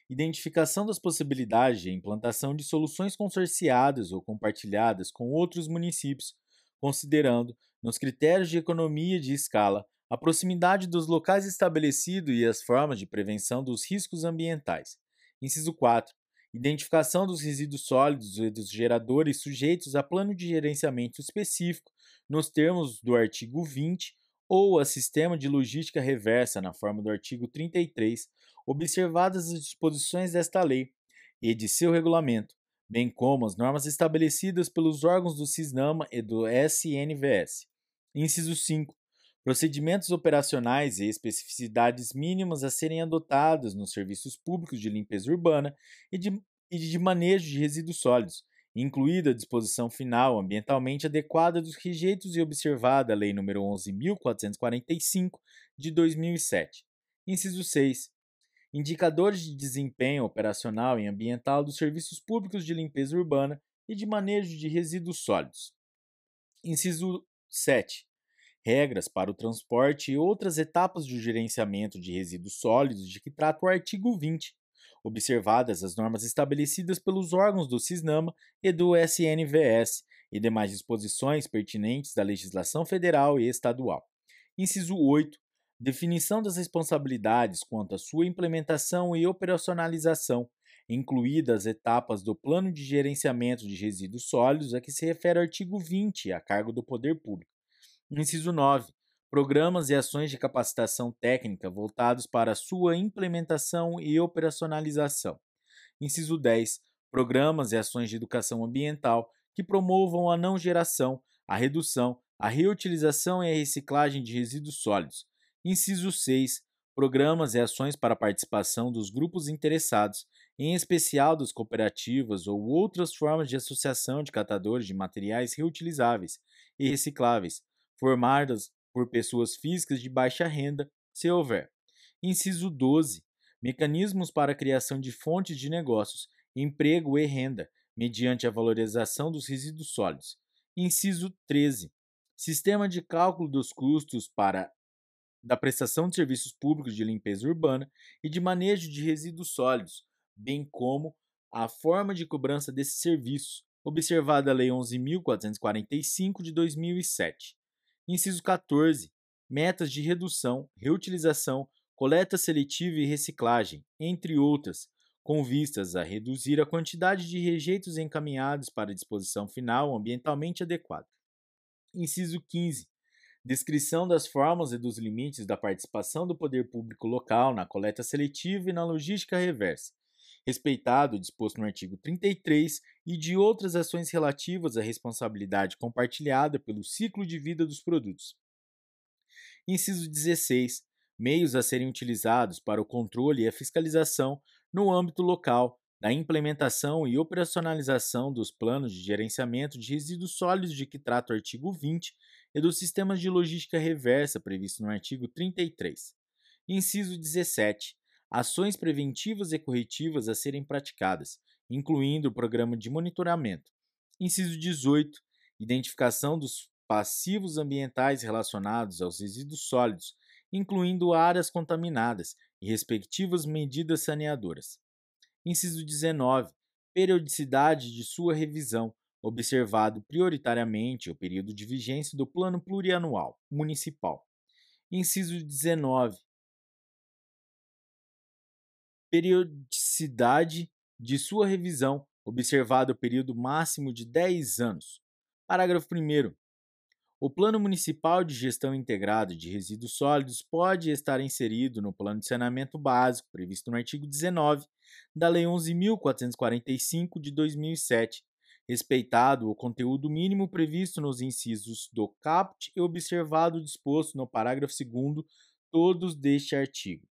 identificação das possibilidades de implantação de soluções consorciadas ou compartilhadas com outros municípios, considerando, nos critérios de economia de escala, a proximidade dos locais estabelecidos e as formas de prevenção dos riscos ambientais. Inciso 4. Identificação dos resíduos sólidos e dos geradores sujeitos a plano de gerenciamento específico, nos termos do artigo 20, ou a sistema de logística reversa, na forma do artigo 33, observadas as disposições desta lei e de seu regulamento, bem como as normas estabelecidas pelos órgãos do CISNAMA e do SNVS. Inciso 5. Procedimentos operacionais e especificidades mínimas a serem adotados nos serviços públicos de limpeza urbana e de, e de manejo de resíduos sólidos, incluída a disposição final ambientalmente adequada dos rejeitos e observada a Lei nº 11.445 de 2007. Inciso 6 indicadores de desempenho operacional e ambiental dos serviços públicos de limpeza urbana e de manejo de resíduos sólidos. Inciso 7. Regras para o transporte e outras etapas do gerenciamento de resíduos sólidos de que trata o artigo 20, observadas as normas estabelecidas pelos órgãos do CISNAMA e do SNVS e demais disposições pertinentes da legislação federal e estadual. Inciso 8 definição das responsabilidades quanto à sua implementação e operacionalização, incluídas as etapas do Plano de Gerenciamento de Resíduos Sólidos a que se refere o artigo 20, a cargo do Poder Público. Inciso 9. Programas e ações de capacitação técnica voltados para sua implementação e operacionalização. Inciso 10. Programas e ações de educação ambiental que promovam a não geração, a redução, a reutilização e a reciclagem de resíduos sólidos. Inciso 6. Programas e ações para a participação dos grupos interessados, em especial das cooperativas ou outras formas de associação de catadores de materiais reutilizáveis e recicláveis, formadas por pessoas físicas de baixa renda, se houver. Inciso 12. Mecanismos para a criação de fontes de negócios, emprego e renda, mediante a valorização dos resíduos sólidos. Inciso 13. Sistema de cálculo dos custos para da prestação de serviços públicos de limpeza urbana e de manejo de resíduos sólidos, bem como a forma de cobrança desses serviços, observada a Lei 11.445 de 2007. Inciso 14. Metas de redução, reutilização, coleta seletiva e reciclagem, entre outras, com vistas a reduzir a quantidade de rejeitos encaminhados para disposição final ambientalmente adequada. Inciso 15. Descrição das formas e dos limites da participação do poder público local na coleta seletiva e na logística reversa, respeitado o disposto no artigo 33 e de outras ações relativas à responsabilidade compartilhada pelo ciclo de vida dos produtos. Inciso 16. Meios a serem utilizados para o controle e a fiscalização no âmbito local da implementação e operacionalização dos planos de gerenciamento de resíduos sólidos de que trata o artigo 20 e dos sistemas de logística reversa previsto no artigo 33. Inciso 17 ações preventivas e corretivas a serem praticadas, incluindo o programa de monitoramento. Inciso 18. Identificação dos passivos ambientais relacionados aos resíduos sólidos, incluindo áreas contaminadas e respectivas medidas saneadoras. Inciso 19. Periodicidade de sua revisão, observado prioritariamente o período de vigência do Plano Plurianual Municipal. Inciso 19 periodicidade de sua revisão, observado o período máximo de 10 anos. Parágrafo 1. O Plano Municipal de Gestão Integrado de Resíduos Sólidos pode estar inserido no Plano de Saneamento Básico, previsto no artigo 19 da Lei 11.445 de 2007, respeitado o conteúdo mínimo previsto nos incisos do CAPT e observado o disposto no parágrafo 2 todos deste artigo.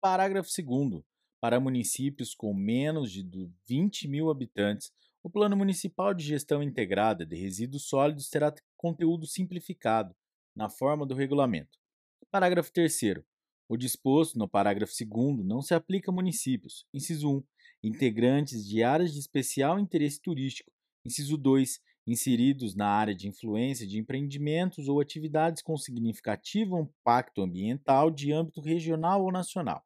Parágrafo 2. Para municípios com menos de 20 mil habitantes, o Plano Municipal de Gestão Integrada de Resíduos Sólidos terá conteúdo simplificado, na forma do regulamento. Parágrafo 3. O disposto no parágrafo 2 não se aplica a municípios. Inciso 1. Integrantes de áreas de especial interesse turístico. Inciso 2. Inseridos na área de influência de empreendimentos ou atividades com significativo impacto ambiental de âmbito regional ou nacional.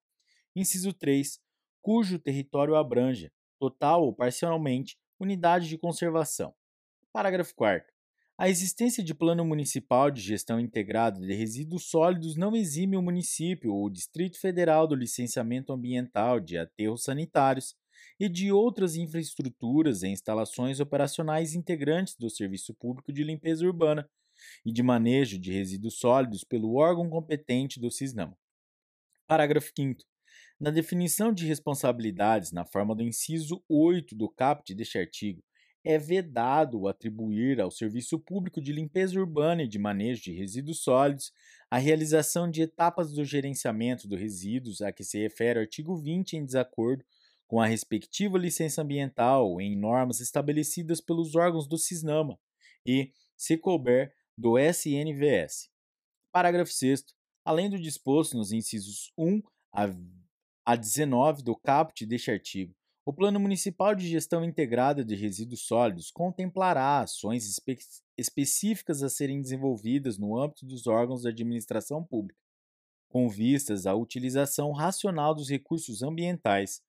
Inciso 3. Cujo território abranja, total ou parcialmente, unidade de conservação. Parágrafo 4. A existência de plano municipal de gestão integrada de resíduos sólidos não exime o município ou o Distrito Federal do licenciamento ambiental de aterros sanitários e de outras infraestruturas e instalações operacionais integrantes do Serviço Público de Limpeza Urbana e de manejo de resíduos sólidos pelo órgão competente do CISNAM. Parágrafo 5 na definição de responsabilidades na forma do inciso 8 do caput deste artigo, é vedado atribuir ao Serviço Público de Limpeza Urbana e de Manejo de Resíduos Sólidos a realização de etapas do gerenciamento dos resíduos a que se refere o artigo 20 em desacordo com a respectiva licença ambiental em normas estabelecidas pelos órgãos do CISNAMA e, se couber, do SNVS. Parágrafo 6 Além do disposto nos incisos 1 a a 19 do caput deste artigo, o Plano Municipal de Gestão Integrada de Resíduos Sólidos contemplará ações espe específicas a serem desenvolvidas no âmbito dos órgãos da administração pública, com vistas à utilização racional dos recursos ambientais,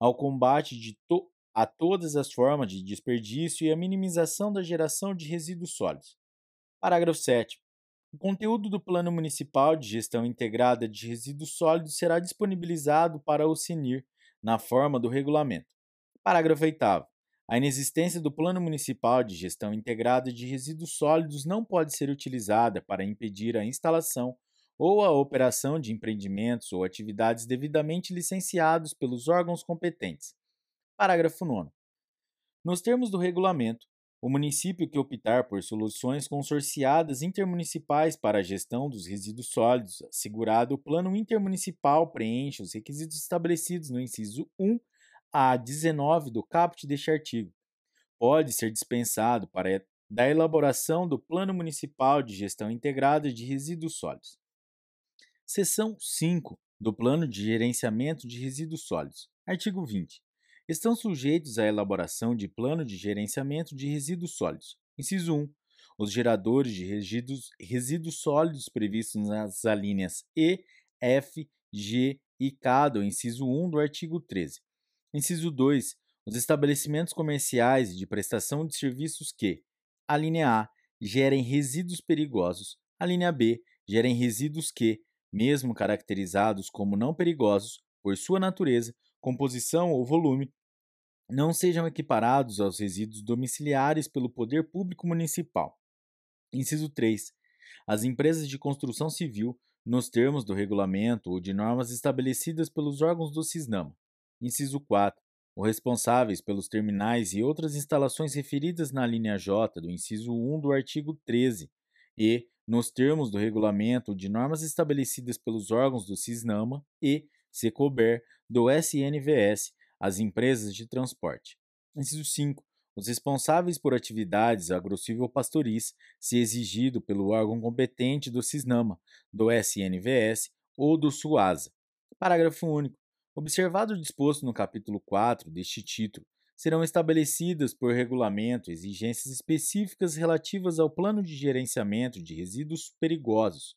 ao combate to a todas as formas de desperdício e à minimização da geração de resíduos sólidos. Parágrafo 7. O conteúdo do Plano Municipal de Gestão Integrada de Resíduos Sólidos será disponibilizado para o CINIR na forma do regulamento. Parágrafo 8. A inexistência do Plano Municipal de Gestão Integrada de Resíduos Sólidos não pode ser utilizada para impedir a instalação ou a operação de empreendimentos ou atividades devidamente licenciados pelos órgãos competentes. Parágrafo 9. Nos termos do regulamento, o município que optar por soluções consorciadas intermunicipais para a gestão dos resíduos sólidos, assegurado o plano intermunicipal preenche os requisitos estabelecidos no inciso 1 a 19 do caput deste artigo. Pode ser dispensado para da elaboração do Plano Municipal de Gestão Integrada de Resíduos Sólidos. Seção 5 do Plano de Gerenciamento de Resíduos Sólidos. Artigo 20 estão sujeitos à elaboração de plano de gerenciamento de resíduos sólidos. Inciso 1. Os geradores de resíduos, resíduos sólidos previstos nas alíneas E, F, G e K do inciso 1 do artigo 13. Inciso 2. Os estabelecimentos comerciais de prestação de serviços que, a linha A, gerem resíduos perigosos, a linha B, gerem resíduos que, mesmo caracterizados como não perigosos, por sua natureza, composição ou volume, não sejam equiparados aos resíduos domiciliares pelo poder público municipal. Inciso 3. As empresas de construção civil, nos termos do regulamento ou de normas estabelecidas pelos órgãos do CISNAMA. Inciso 4. Os responsáveis pelos terminais e outras instalações referidas na linha J do inciso 1 do artigo 13 e, nos termos do regulamento de normas estabelecidas pelos órgãos do CISNAMA e, se couber, do SNVS, as empresas de transporte. Inciso 5. Os responsáveis por atividades agrocivil-pastoris, se exigido pelo órgão competente do CISNAMA, do SNVS ou do SUASA. Parágrafo único. Observado o disposto no capítulo 4 deste título, serão estabelecidas por regulamento exigências específicas relativas ao plano de gerenciamento de resíduos perigosos.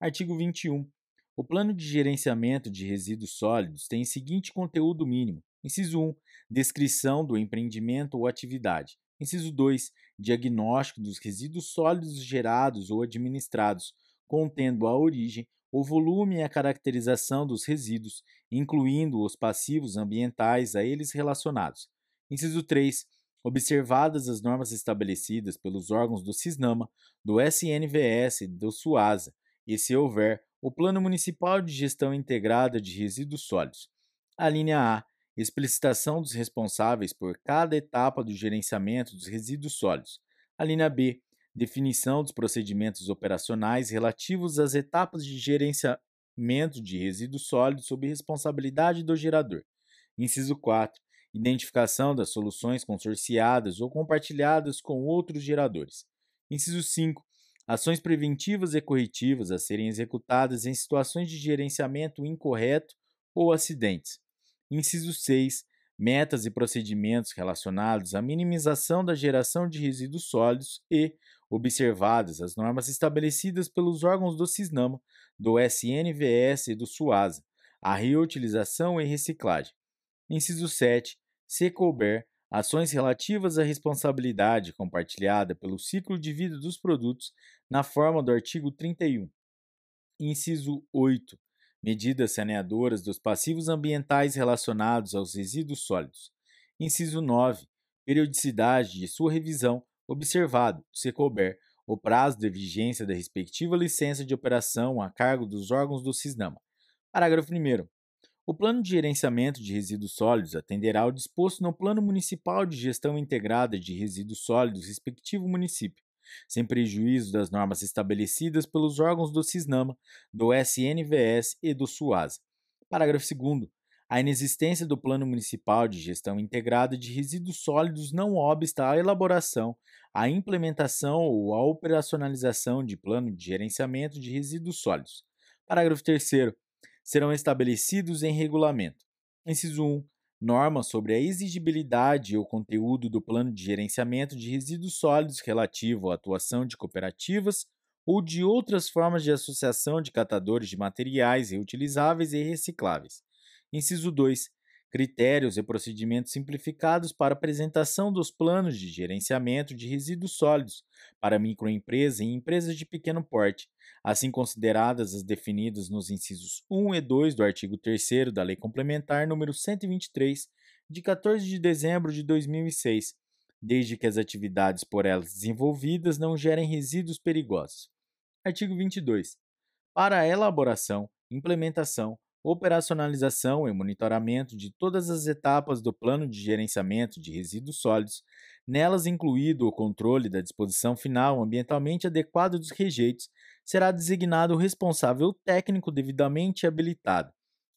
Artigo 21. O plano de gerenciamento de resíduos sólidos tem o seguinte conteúdo mínimo: Inciso 1. Descrição do empreendimento ou atividade. Inciso 2. Diagnóstico dos resíduos sólidos gerados ou administrados, contendo a origem, o volume e a caracterização dos resíduos, incluindo os passivos ambientais a eles relacionados. Inciso 3. Observadas as normas estabelecidas pelos órgãos do CISNAMA, do SNVS e do SUASA, e, se houver, o Plano Municipal de Gestão Integrada de Resíduos Sólidos. A linha A. Explicitação dos responsáveis por cada etapa do gerenciamento dos resíduos sólidos. A linha B. Definição dos procedimentos operacionais relativos às etapas de gerenciamento de resíduos sólidos sob responsabilidade do gerador. Inciso 4. Identificação das soluções consorciadas ou compartilhadas com outros geradores. Inciso 5 ações preventivas e corretivas a serem executadas em situações de gerenciamento incorreto ou acidentes. Inciso 6. Metas e procedimentos relacionados à minimização da geração de resíduos sólidos e, observadas as normas estabelecidas pelos órgãos do CISNAMA, do SNVS e do SUASA, a reutilização e reciclagem. Inciso 7. Se couber, ações relativas à responsabilidade compartilhada pelo ciclo de vida dos produtos na forma do artigo 31. Inciso 8. Medidas saneadoras dos passivos ambientais relacionados aos resíduos sólidos. Inciso 9. Periodicidade de sua revisão, observado, se couber, o prazo de vigência da respectiva licença de operação a cargo dos órgãos do CISNAMA. Parágrafo 1. O Plano de Gerenciamento de Resíduos Sólidos atenderá ao disposto no Plano Municipal de Gestão Integrada de Resíduos Sólidos, respectivo município, sem prejuízo das normas estabelecidas pelos órgãos do CISNAMA, do SNVS e do SUASA. Parágrafo 2. A inexistência do Plano Municipal de Gestão Integrada de Resíduos Sólidos não obsta à elaboração, à implementação ou à operacionalização de plano de gerenciamento de resíduos sólidos. Parágrafo 3 serão estabelecidos em regulamento. Inciso 1. Normas sobre a exigibilidade e o conteúdo do plano de gerenciamento de resíduos sólidos relativo à atuação de cooperativas ou de outras formas de associação de catadores de materiais reutilizáveis e recicláveis. Inciso 2 critérios e procedimentos simplificados para apresentação dos planos de gerenciamento de resíduos sólidos para microempresas e empresas de pequeno porte, assim consideradas as definidas nos incisos 1 e 2 do artigo 3 da Lei Complementar número 123, de 14 de dezembro de 2006, desde que as atividades por elas desenvolvidas não gerem resíduos perigosos. Artigo 22. para a elaboração, implementação, operacionalização e monitoramento de todas as etapas do plano de gerenciamento de resíduos sólidos, nelas incluído o controle da disposição final ambientalmente adequada dos rejeitos, será designado o responsável técnico devidamente habilitado.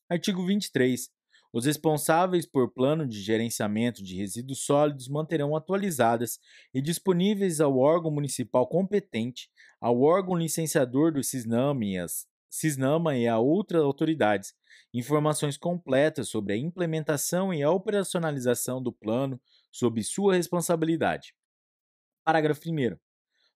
Artigo 23. Os responsáveis por plano de gerenciamento de resíduos sólidos manterão atualizadas e disponíveis ao órgão municipal competente, ao órgão licenciador do CISNAM e, as, CISNAMA e a outras autoridades informações completas sobre a implementação e a operacionalização do plano sob sua responsabilidade. Parágrafo 1.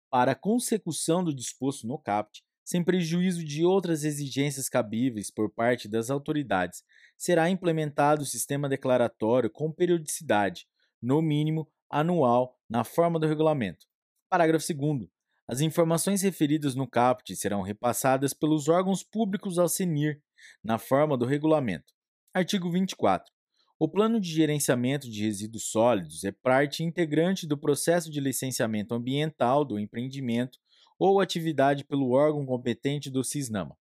Para a consecução do disposto no CAPT, sem prejuízo de outras exigências cabíveis por parte das autoridades, será implementado o sistema declaratório com periodicidade, no mínimo anual, na forma do regulamento. Parágrafo 2. As informações referidas no CAPT serão repassadas pelos órgãos públicos ao CENIR, na forma do regulamento. Artigo 24. O plano de gerenciamento de resíduos sólidos é parte integrante do processo de licenciamento ambiental do empreendimento ou atividade pelo órgão competente do CISNAMA.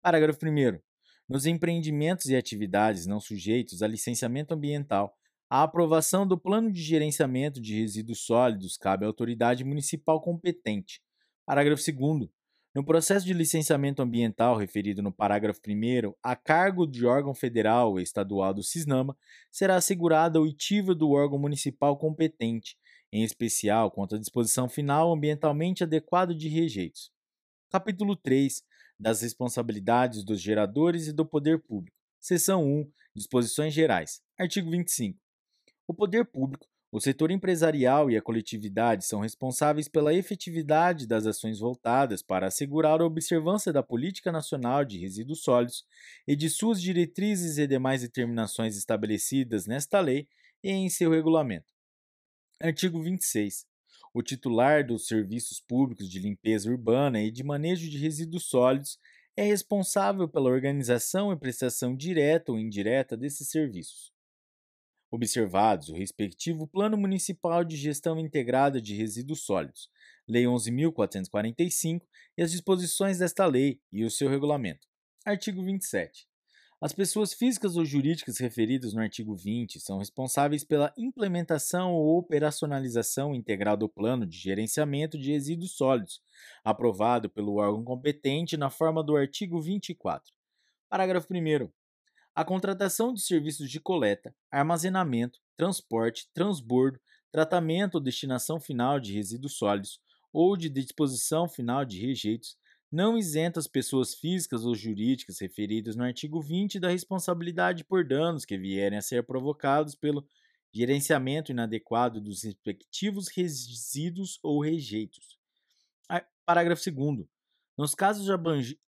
Parágrafo 1. Nos empreendimentos e atividades não sujeitos a licenciamento ambiental, a aprovação do plano de gerenciamento de resíduos sólidos cabe à autoridade municipal competente. Parágrafo 2. No processo de licenciamento ambiental referido no parágrafo 1, a cargo de órgão federal ou estadual do CISNAMA, será assegurada a oitiva do órgão municipal competente, em especial quanto à disposição final ambientalmente adequada de rejeitos. Capítulo 3 das responsabilidades dos geradores e do poder público. Seção 1 Disposições gerais. Artigo 25. O poder público o setor empresarial e a coletividade são responsáveis pela efetividade das ações voltadas para assegurar a observância da Política Nacional de Resíduos Sólidos e de suas diretrizes e demais determinações estabelecidas nesta lei e em seu regulamento. Artigo 26. O titular dos serviços públicos de limpeza urbana e de manejo de resíduos sólidos é responsável pela organização e prestação direta ou indireta desses serviços observados o respectivo Plano Municipal de Gestão Integrada de Resíduos Sólidos, Lei 11.445, e as disposições desta lei e o seu regulamento. Artigo 27. As pessoas físicas ou jurídicas referidas no artigo 20 são responsáveis pela implementação ou operacionalização integral do Plano de Gerenciamento de Resíduos Sólidos, aprovado pelo órgão competente na forma do artigo 24. Parágrafo 1. A contratação de serviços de coleta, armazenamento, transporte, transbordo, tratamento ou destinação final de resíduos sólidos ou de disposição final de rejeitos não isenta as pessoas físicas ou jurídicas referidas no artigo 20 da responsabilidade por danos que vierem a ser provocados pelo gerenciamento inadequado dos respectivos resíduos ou rejeitos. Parágrafo 2 nos casos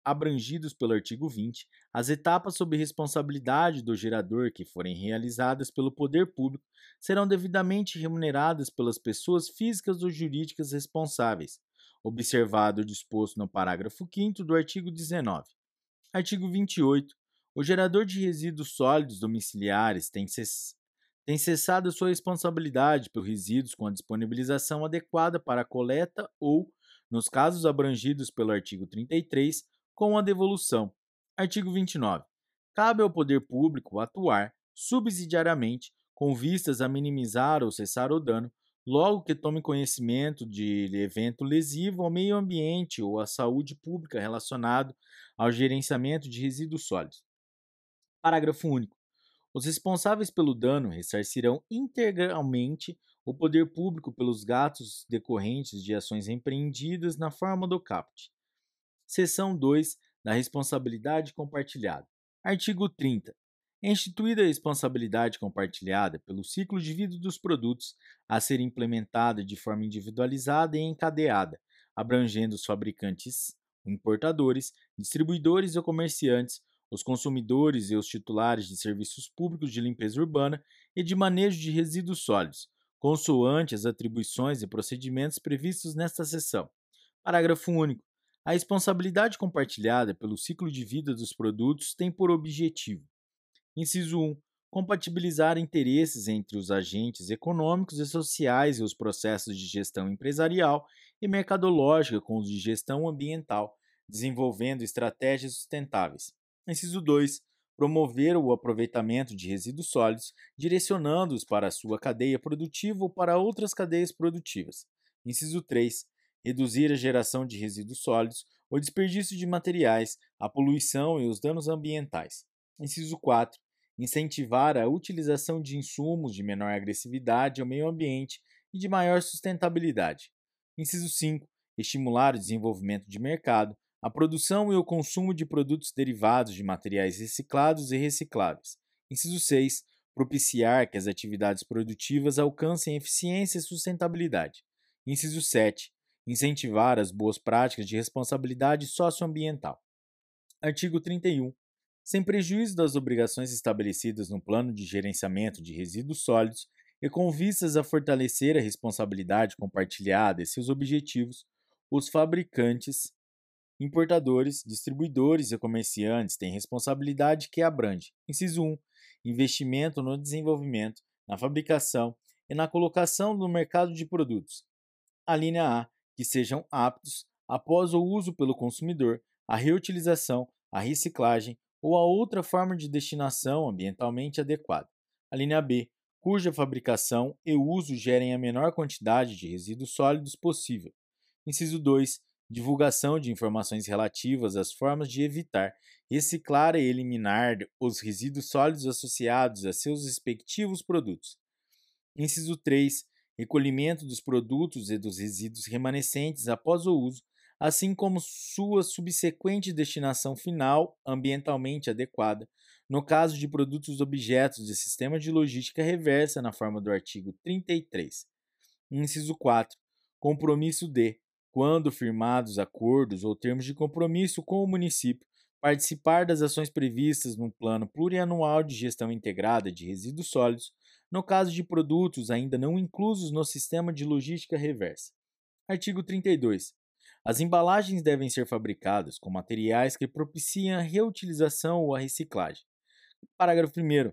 abrangidos pelo artigo 20, as etapas sob responsabilidade do gerador que forem realizadas pelo poder público serão devidamente remuneradas pelas pessoas físicas ou jurídicas responsáveis, observado o disposto no parágrafo 5 do artigo 19. Artigo 28. O gerador de resíduos sólidos domiciliares tem, cess... tem cessado sua responsabilidade por resíduos com a disponibilização adequada para a coleta ou nos casos abrangidos pelo artigo 33, com a devolução. Artigo 29. Cabe ao poder público atuar subsidiariamente com vistas a minimizar ou cessar o dano, logo que tome conhecimento de evento lesivo ao meio ambiente ou à saúde pública relacionado ao gerenciamento de resíduos sólidos. Parágrafo único. Os responsáveis pelo dano ressarcirão integralmente o poder público pelos gastos decorrentes de ações empreendidas na forma do CAPT. Seção 2 da responsabilidade compartilhada. Artigo 30. É instituída a responsabilidade compartilhada pelo ciclo de vida dos produtos a ser implementada de forma individualizada e encadeada, abrangendo os fabricantes, importadores, distribuidores ou comerciantes, os consumidores e os titulares de serviços públicos de limpeza urbana e de manejo de resíduos sólidos, consoante as atribuições e procedimentos previstos nesta seção. Parágrafo único. A responsabilidade compartilhada pelo ciclo de vida dos produtos tem por objetivo: inciso 1. Compatibilizar interesses entre os agentes econômicos e sociais e os processos de gestão empresarial e mercadológica com os de gestão ambiental, desenvolvendo estratégias sustentáveis. Inciso 2. Promover o aproveitamento de resíduos sólidos, direcionando-os para a sua cadeia produtiva ou para outras cadeias produtivas. Inciso 3. Reduzir a geração de resíduos sólidos, o desperdício de materiais, a poluição e os danos ambientais. Inciso 4. Incentivar a utilização de insumos de menor agressividade ao meio ambiente e de maior sustentabilidade. Inciso 5. Estimular o desenvolvimento de mercado, a produção e o consumo de produtos derivados de materiais reciclados e recicláveis. Inciso 6. Propiciar que as atividades produtivas alcancem eficiência e sustentabilidade. Inciso 7. Incentivar as boas práticas de responsabilidade socioambiental. Artigo 31. Sem prejuízo das obrigações estabelecidas no Plano de Gerenciamento de Resíduos Sólidos e com vistas a fortalecer a responsabilidade compartilhada e seus objetivos, os fabricantes Importadores, distribuidores e comerciantes têm responsabilidade que abrange: inciso 1, investimento no desenvolvimento, na fabricação e na colocação no mercado de produtos. A linha A, que sejam aptos, após o uso pelo consumidor, a reutilização, a reciclagem ou a outra forma de destinação ambientalmente adequada. A linha B, cuja fabricação e uso gerem a menor quantidade de resíduos sólidos possível. Inciso 2, divulgação de informações relativas às formas de evitar, reciclar e eliminar os resíduos sólidos associados a seus respectivos produtos. Inciso 3. Recolhimento dos produtos e dos resíduos remanescentes após o uso, assim como sua subsequente destinação final ambientalmente adequada, no caso de produtos objetos de sistema de logística reversa na forma do artigo 33. Inciso 4. Compromisso de quando firmados acordos ou termos de compromisso com o município, participar das ações previstas no Plano Plurianual de Gestão Integrada de Resíduos Sólidos, no caso de produtos ainda não inclusos no sistema de logística reversa. Artigo 32. As embalagens devem ser fabricadas com materiais que propiciem a reutilização ou a reciclagem. Parágrafo 1.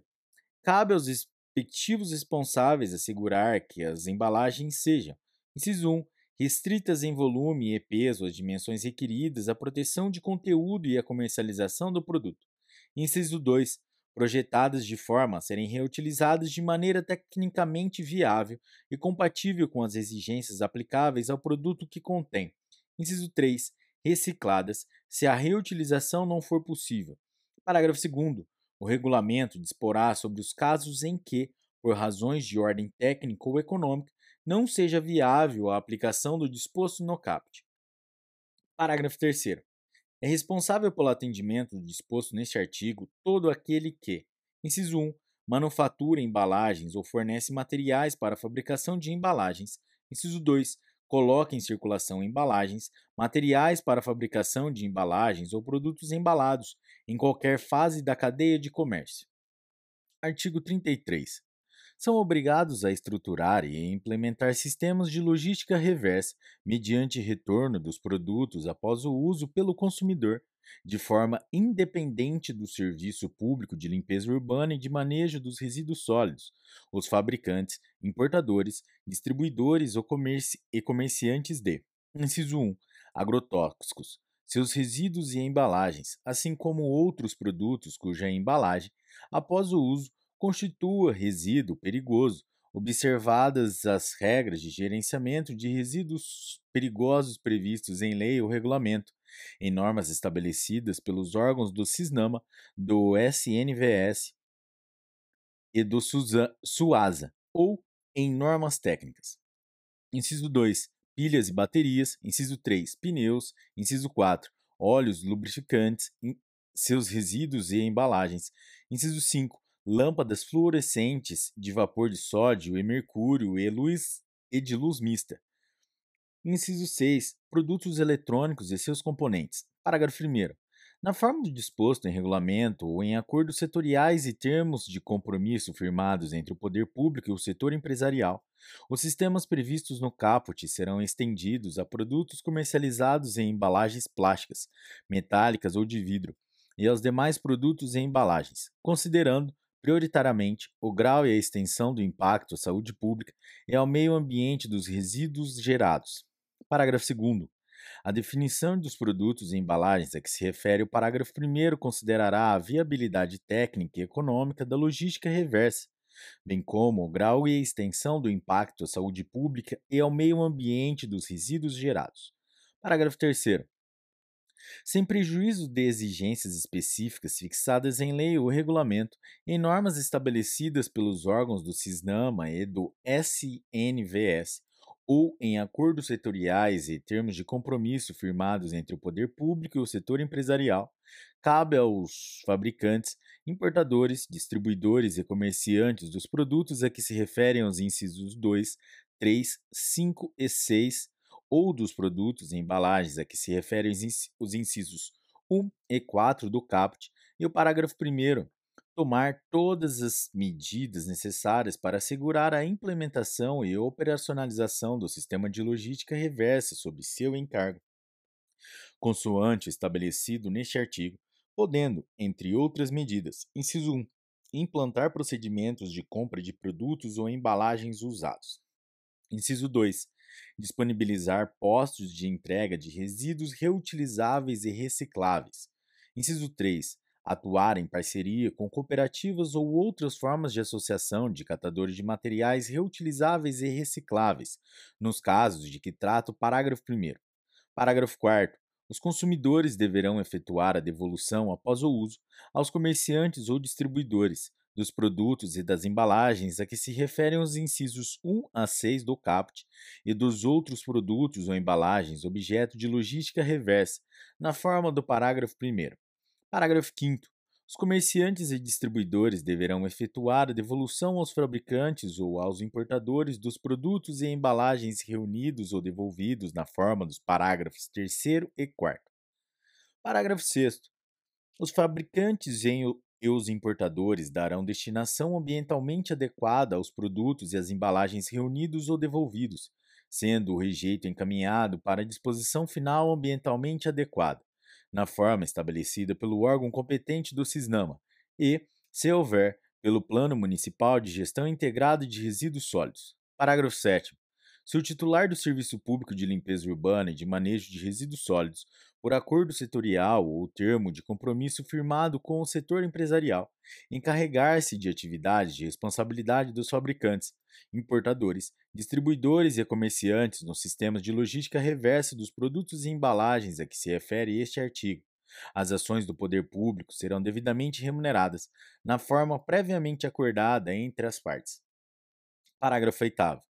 Cabe aos respectivos responsáveis assegurar que as embalagens sejam, inciso 1, restritas em volume e peso às dimensões requeridas, a proteção de conteúdo e a comercialização do produto. Inciso 2. Projetadas de forma a serem reutilizadas de maneira tecnicamente viável e compatível com as exigências aplicáveis ao produto que contém. Inciso 3. Recicladas, se a reutilização não for possível. Parágrafo 2. O regulamento disporá sobre os casos em que, por razões de ordem técnica ou econômica, não seja viável a aplicação do disposto no caput. Parágrafo 3. É responsável pelo atendimento do disposto neste artigo todo aquele que, inciso 1, manufatura embalagens ou fornece materiais para a fabricação de embalagens, inciso 2, coloca em circulação embalagens, materiais para a fabricação de embalagens ou produtos embalados em qualquer fase da cadeia de comércio. Artigo 33 são obrigados a estruturar e implementar sistemas de logística reversa mediante retorno dos produtos após o uso pelo consumidor, de forma independente do serviço público de limpeza urbana e de manejo dos resíduos sólidos, os fabricantes, importadores, distribuidores ou comerci e comerciantes de. Inciso 1. Agrotóxicos. Seus resíduos e embalagens, assim como outros produtos cuja embalagem, após o uso, constitua resíduo perigoso, observadas as regras de gerenciamento de resíduos perigosos previstos em lei ou regulamento, em normas estabelecidas pelos órgãos do CISNAMA, do SNVS e do SUASA, ou em normas técnicas. Inciso 2. Pilhas e baterias. Inciso 3. Pneus. Inciso 4. Óleos lubrificantes, seus resíduos e embalagens. Inciso 5 lâmpadas fluorescentes de vapor de sódio e mercúrio e, luz, e de luz mista. Inciso 6. Produtos eletrônicos e seus componentes. Parágrafo 1. Na forma do disposto em regulamento ou em acordos setoriais e termos de compromisso firmados entre o poder público e o setor empresarial, os sistemas previstos no caput serão estendidos a produtos comercializados em embalagens plásticas, metálicas ou de vidro, e aos demais produtos e embalagens, considerando prioritariamente o grau e a extensão do impacto à saúde pública e ao meio ambiente dos resíduos gerados. Parágrafo 2. A definição dos produtos e embalagens a que se refere o parágrafo 1 considerará a viabilidade técnica e econômica da logística reversa, bem como o grau e a extensão do impacto à saúde pública e ao meio ambiente dos resíduos gerados. Parágrafo 3. Sem prejuízo de exigências específicas fixadas em lei ou regulamento, em normas estabelecidas pelos órgãos do CISNAMA e do SNVS, ou em acordos setoriais e termos de compromisso firmados entre o poder público e o setor empresarial, cabe aos fabricantes, importadores, distribuidores e comerciantes dos produtos a que se referem os incisos 2, 3, 5 e 6 ou dos produtos e embalagens a que se referem os incisos 1 e 4 do CAPT e o parágrafo 1 tomar todas as medidas necessárias para assegurar a implementação e operacionalização do sistema de logística reversa sob seu encargo, consoante estabelecido neste artigo, podendo, entre outras medidas, inciso 1, implantar procedimentos de compra de produtos ou embalagens usados. Inciso 2, disponibilizar postos de entrega de resíduos reutilizáveis e recicláveis. Inciso 3. Atuar em parceria com cooperativas ou outras formas de associação de catadores de materiais reutilizáveis e recicláveis, nos casos de que trata o parágrafo 1. Parágrafo 4. Os consumidores deverão efetuar a devolução após o uso aos comerciantes ou distribuidores, dos produtos e das embalagens a que se referem os incisos 1 a 6 do CAPT e dos outros produtos ou embalagens objeto de logística reversa, na forma do parágrafo 1. Parágrafo 5. Os comerciantes e distribuidores deverão efetuar a devolução aos fabricantes ou aos importadores dos produtos e embalagens reunidos ou devolvidos na forma dos parágrafos 3 e 4. Parágrafo 6. Os fabricantes e os importadores darão destinação ambientalmente adequada aos produtos e às embalagens reunidos ou devolvidos, sendo o rejeito encaminhado para a disposição final ambientalmente adequada, na forma estabelecida pelo órgão competente do CISNAMA, e, se houver, pelo Plano Municipal de Gestão Integrada de Resíduos Sólidos. Parágrafo 7. Se o titular do Serviço Público de Limpeza Urbana e de Manejo de Resíduos Sólidos por acordo setorial ou termo de compromisso firmado com o setor empresarial, encarregar-se de atividades de responsabilidade dos fabricantes, importadores, distribuidores e comerciantes nos sistemas de logística reversa dos produtos e embalagens a que se refere este artigo. As ações do poder público serão devidamente remuneradas, na forma previamente acordada entre as partes. Parágrafo 8.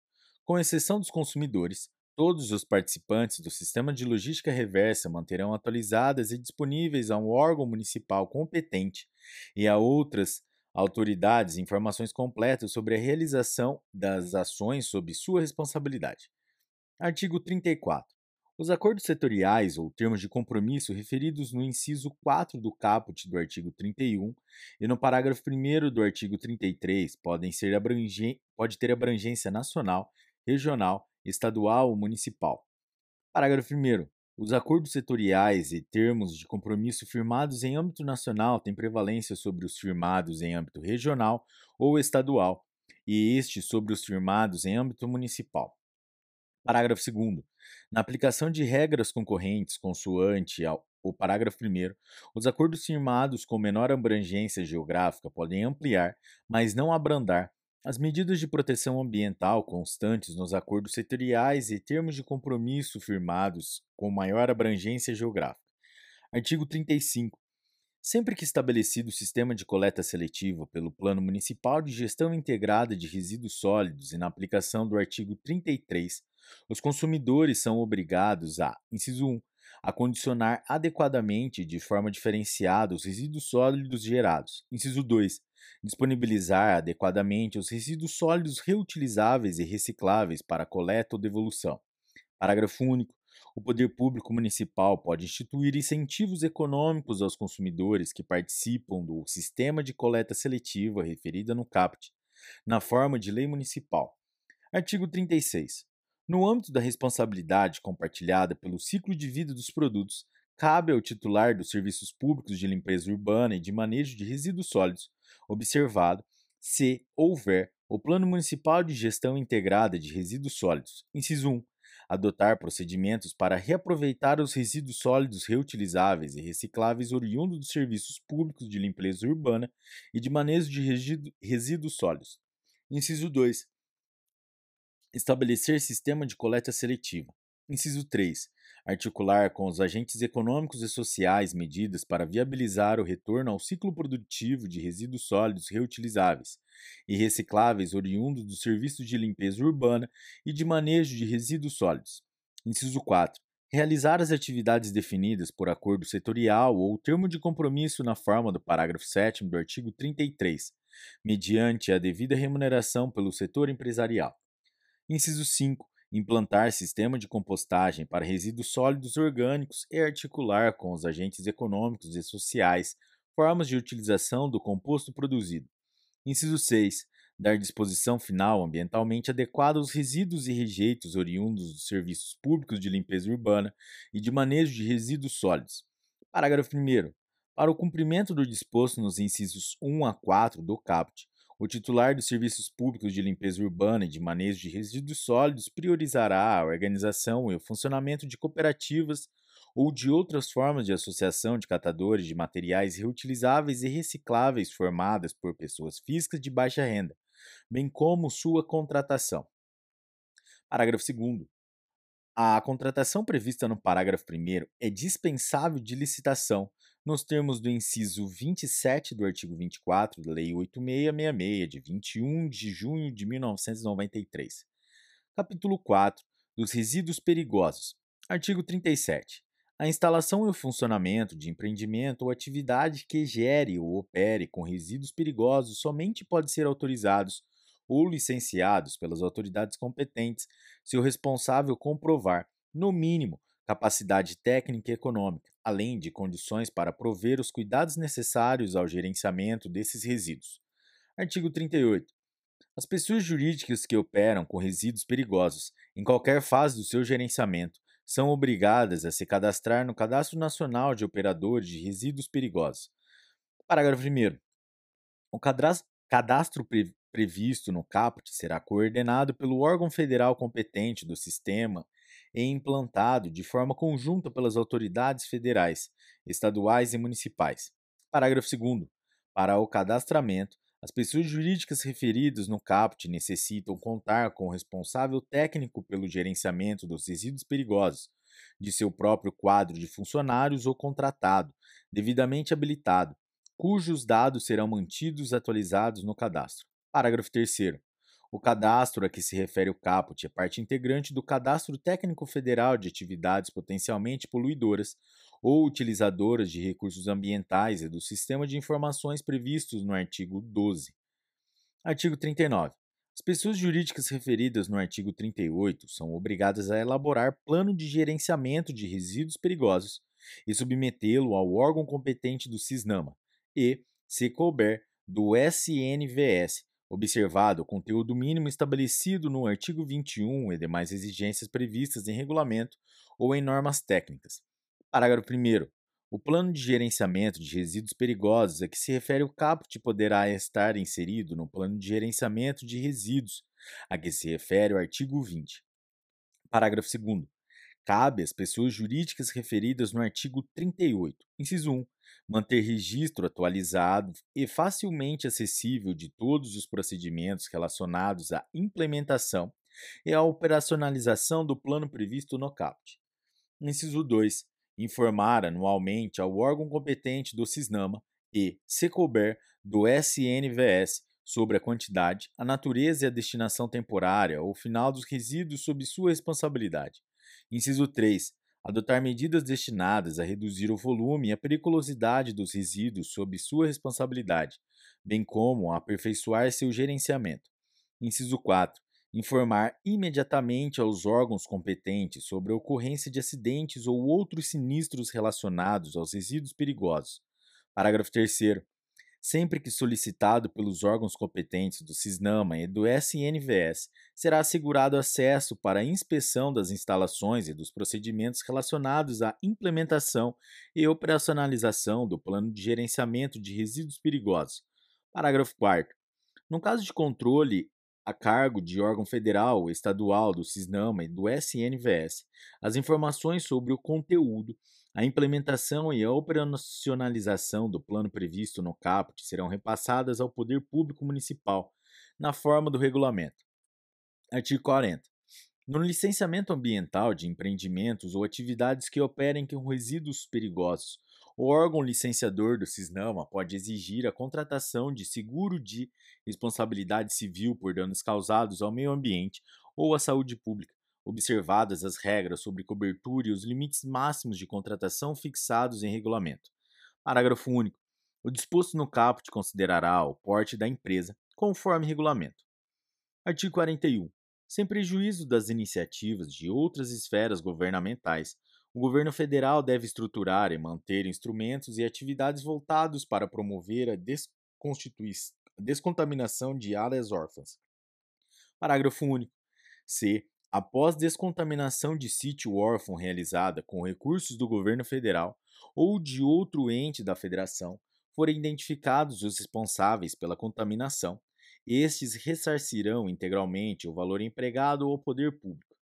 Com exceção dos consumidores, Todos os participantes do sistema de logística reversa manterão atualizadas e disponíveis a um órgão municipal competente e a outras autoridades informações completas sobre a realização das ações sob sua responsabilidade. Artigo 34. Os acordos setoriais ou termos de compromisso referidos no inciso 4 do caput do artigo 31 e no parágrafo 1 do artigo 33 podem ser pode ter abrangência nacional, regional estadual ou municipal. Parágrafo 1. Os acordos setoriais e termos de compromisso firmados em âmbito nacional têm prevalência sobre os firmados em âmbito regional ou estadual, e estes sobre os firmados em âmbito municipal. Parágrafo 2. Na aplicação de regras concorrentes consoante ao, o parágrafo 1, os acordos firmados com menor abrangência geográfica podem ampliar, mas não abrandar, as medidas de proteção ambiental constantes nos acordos setoriais e termos de compromisso firmados com maior abrangência geográfica. Artigo 35. Sempre que estabelecido o sistema de coleta seletiva pelo Plano Municipal de Gestão Integrada de Resíduos Sólidos e na aplicação do artigo 33, os consumidores são obrigados a, inciso 1, acondicionar adequadamente de forma diferenciada os resíduos sólidos gerados. Inciso 2 disponibilizar adequadamente os resíduos sólidos reutilizáveis e recicláveis para coleta ou devolução. Parágrafo único. O poder público municipal pode instituir incentivos econômicos aos consumidores que participam do sistema de coleta seletiva referida no CAPT, na forma de lei municipal. Artigo 36. No âmbito da responsabilidade compartilhada pelo ciclo de vida dos produtos, cabe ao titular dos serviços públicos de limpeza urbana e de manejo de resíduos sólidos observado se houver o Plano Municipal de Gestão Integrada de Resíduos Sólidos. Inciso 1. adotar procedimentos para reaproveitar os resíduos sólidos reutilizáveis e recicláveis oriundos dos serviços públicos de limpeza urbana e de manejo de resíduos sólidos. Inciso 2. Estabelecer sistema de coleta seletiva. Inciso 3. Articular com os agentes econômicos e sociais medidas para viabilizar o retorno ao ciclo produtivo de resíduos sólidos reutilizáveis e recicláveis oriundos dos serviços de limpeza urbana e de manejo de resíduos sólidos. Inciso 4. Realizar as atividades definidas por acordo setorial ou termo de compromisso na forma do parágrafo 7 do artigo 33, mediante a devida remuneração pelo setor empresarial. Inciso 5 implantar sistema de compostagem para resíduos sólidos orgânicos e articular com os agentes econômicos e sociais formas de utilização do composto produzido. Inciso 6. Dar disposição final ambientalmente adequada aos resíduos e rejeitos oriundos dos serviços públicos de limpeza urbana e de manejo de resíduos sólidos. Parágrafo 1. Para o cumprimento do disposto nos incisos 1 a 4 do CAPT, o titular dos serviços públicos de limpeza urbana e de manejo de resíduos sólidos priorizará a organização e o funcionamento de cooperativas ou de outras formas de associação de catadores de materiais reutilizáveis e recicláveis formadas por pessoas físicas de baixa renda, bem como sua contratação. Parágrafo 2. A contratação prevista no parágrafo 1 é dispensável de licitação, nos termos do inciso 27 do artigo 24 da Lei 8666, de 21 de junho de 1993. Capítulo 4 dos resíduos perigosos. Artigo 37. A instalação e o funcionamento de empreendimento ou atividade que gere ou opere com resíduos perigosos somente pode ser autorizados ou licenciados pelas autoridades competentes se o responsável comprovar, no mínimo, capacidade técnica e econômica, além de condições para prover os cuidados necessários ao gerenciamento desses resíduos. Artigo 38. As pessoas jurídicas que operam com resíduos perigosos, em qualquer fase do seu gerenciamento, são obrigadas a se cadastrar no Cadastro Nacional de Operadores de Resíduos Perigosos. Parágrafo 1. O cadastro previsto no CAPT será coordenado pelo órgão federal competente do sistema e implantado de forma conjunta pelas autoridades federais, estaduais e municipais. Parágrafo 2. Para o cadastramento, as pessoas jurídicas referidas no CAPT necessitam contar com o responsável técnico pelo gerenciamento dos resíduos perigosos, de seu próprio quadro de funcionários ou contratado, devidamente habilitado, cujos dados serão mantidos atualizados no cadastro. Parágrafo 3. O cadastro a que se refere o caput é parte integrante do Cadastro Técnico Federal de Atividades Potencialmente Poluidoras ou Utilizadoras de Recursos Ambientais e do Sistema de Informações previstos no artigo 12. Artigo 39. As pessoas jurídicas referidas no artigo 38 são obrigadas a elaborar plano de gerenciamento de resíduos perigosos e submetê-lo ao órgão competente do CISNAMA e, se couber, do SNVS, observado o conteúdo mínimo estabelecido no artigo 21 e demais exigências previstas em regulamento ou em normas técnicas. Parágrafo 1. O plano de gerenciamento de resíduos perigosos a que se refere o caput poderá estar inserido no plano de gerenciamento de resíduos a que se refere o artigo 20. Parágrafo 2. Cabe às pessoas jurídicas referidas no artigo 38, inciso 1, manter registro atualizado e facilmente acessível de todos os procedimentos relacionados à implementação e à operacionalização do plano previsto no CAPT. Inciso 2. Informar anualmente ao órgão competente do CISNAMA e, se couber, do SNVS sobre a quantidade, a natureza e a destinação temporária ou final dos resíduos sob sua responsabilidade. Inciso 3 adotar medidas destinadas a reduzir o volume e a periculosidade dos resíduos sob sua responsabilidade, bem como a aperfeiçoar seu gerenciamento. Inciso 4. Informar imediatamente aos órgãos competentes sobre a ocorrência de acidentes ou outros sinistros relacionados aos resíduos perigosos. Parágrafo 3 sempre que solicitado pelos órgãos competentes do CISNAMA e do SNVS, será assegurado acesso para a inspeção das instalações e dos procedimentos relacionados à implementação e operacionalização do Plano de Gerenciamento de Resíduos Perigosos. Parágrafo 4. No caso de controle a cargo de órgão federal ou estadual do CISNAMA e do SNVS, as informações sobre o conteúdo, a implementação e a operacionalização do plano previsto no CAPUT serão repassadas ao Poder Público Municipal, na forma do regulamento. Artigo 40. No licenciamento ambiental de empreendimentos ou atividades que operem com resíduos perigosos, o órgão licenciador do CISNAMA pode exigir a contratação de seguro de responsabilidade civil por danos causados ao meio ambiente ou à saúde pública, observadas as regras sobre cobertura e os limites máximos de contratação fixados em regulamento. Parágrafo único. O disposto no caput considerará o porte da empresa conforme regulamento. Artigo 41. Sem prejuízo das iniciativas de outras esferas governamentais, o governo federal deve estruturar e manter instrumentos e atividades voltados para promover a descontaminação de áreas órfãs. Parágrafo único. C. Após descontaminação de sítio órfão realizada com recursos do governo federal ou de outro ente da federação, forem identificados os responsáveis pela contaminação, estes ressarcirão integralmente o valor empregado ao poder público.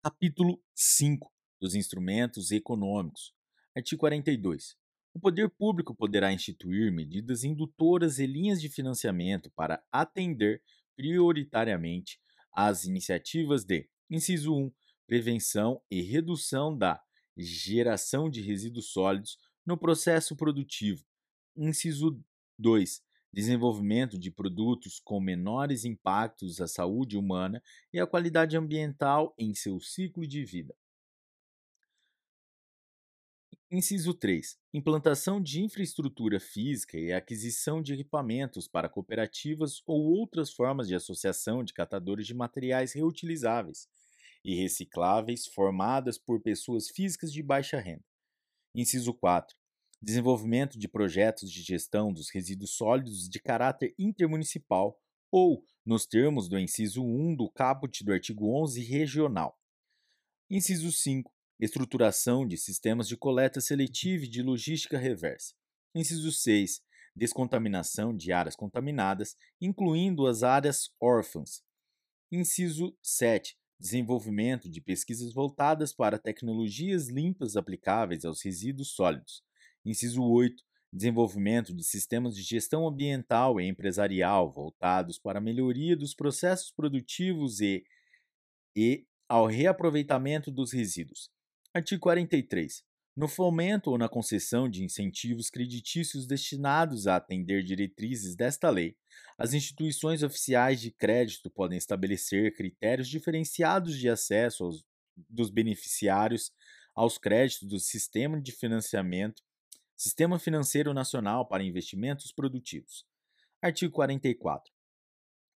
Capítulo 5 dos Instrumentos Econômicos. Artigo 42. O poder público poderá instituir medidas indutoras e linhas de financiamento para atender prioritariamente às iniciativas de inciso 1, prevenção e redução da geração de resíduos sólidos no processo produtivo. Inciso 2, desenvolvimento de produtos com menores impactos à saúde humana e à qualidade ambiental em seu ciclo de vida. Inciso 3. Implantação de infraestrutura física e aquisição de equipamentos para cooperativas ou outras formas de associação de catadores de materiais reutilizáveis e recicláveis formadas por pessoas físicas de baixa renda. Inciso 4 desenvolvimento de projetos de gestão dos resíduos sólidos de caráter intermunicipal ou, nos termos do inciso 1 do caput do artigo 11, regional. Inciso 5. Estruturação de sistemas de coleta seletiva e de logística reversa. Inciso 6. Descontaminação de áreas contaminadas, incluindo as áreas órfãs. Inciso 7 desenvolvimento de pesquisas voltadas para tecnologias limpas aplicáveis aos resíduos sólidos. Inciso 8. Desenvolvimento de sistemas de gestão ambiental e empresarial voltados para a melhoria dos processos produtivos e, e ao reaproveitamento dos resíduos. Artigo 43. No fomento ou na concessão de incentivos creditícios destinados a atender diretrizes desta lei, as instituições oficiais de crédito podem estabelecer critérios diferenciados de acesso aos, dos beneficiários aos créditos do sistema de financiamento Sistema Financeiro Nacional para Investimentos Produtivos. Artigo 44.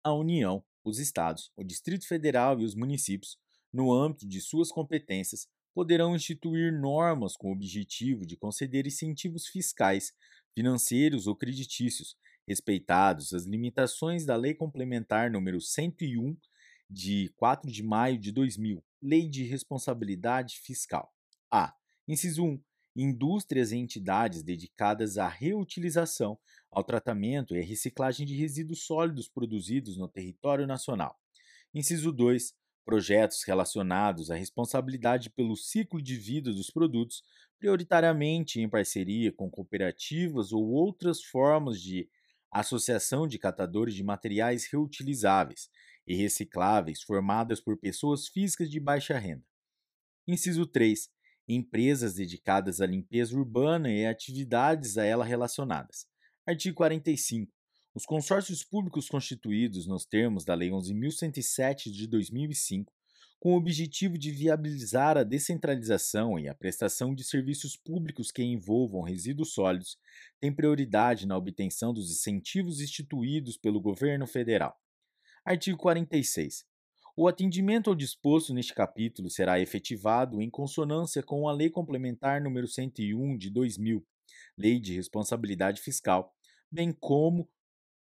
A União, os Estados, o Distrito Federal e os municípios, no âmbito de suas competências, poderão instituir normas com o objetivo de conceder incentivos fiscais, financeiros ou creditícios, respeitados as limitações da Lei Complementar número 101 de 4 de maio de 2000, Lei de Responsabilidade Fiscal. A. Inciso 1 indústrias e entidades dedicadas à reutilização, ao tratamento e à reciclagem de resíduos sólidos produzidos no território nacional. Inciso 2. Projetos relacionados à responsabilidade pelo ciclo de vida dos produtos, prioritariamente em parceria com cooperativas ou outras formas de associação de catadores de materiais reutilizáveis e recicláveis formadas por pessoas físicas de baixa renda. Inciso 3 empresas dedicadas à limpeza urbana e atividades a ela relacionadas. Artigo 45. Os consórcios públicos constituídos nos termos da Lei 11.107 de 2005, com o objetivo de viabilizar a descentralização e a prestação de serviços públicos que envolvam resíduos sólidos, têm prioridade na obtenção dos incentivos instituídos pelo governo federal. Artigo 46. O atendimento ao disposto neste capítulo será efetivado em consonância com a Lei Complementar nº 101 de 2000, Lei de Responsabilidade Fiscal, bem como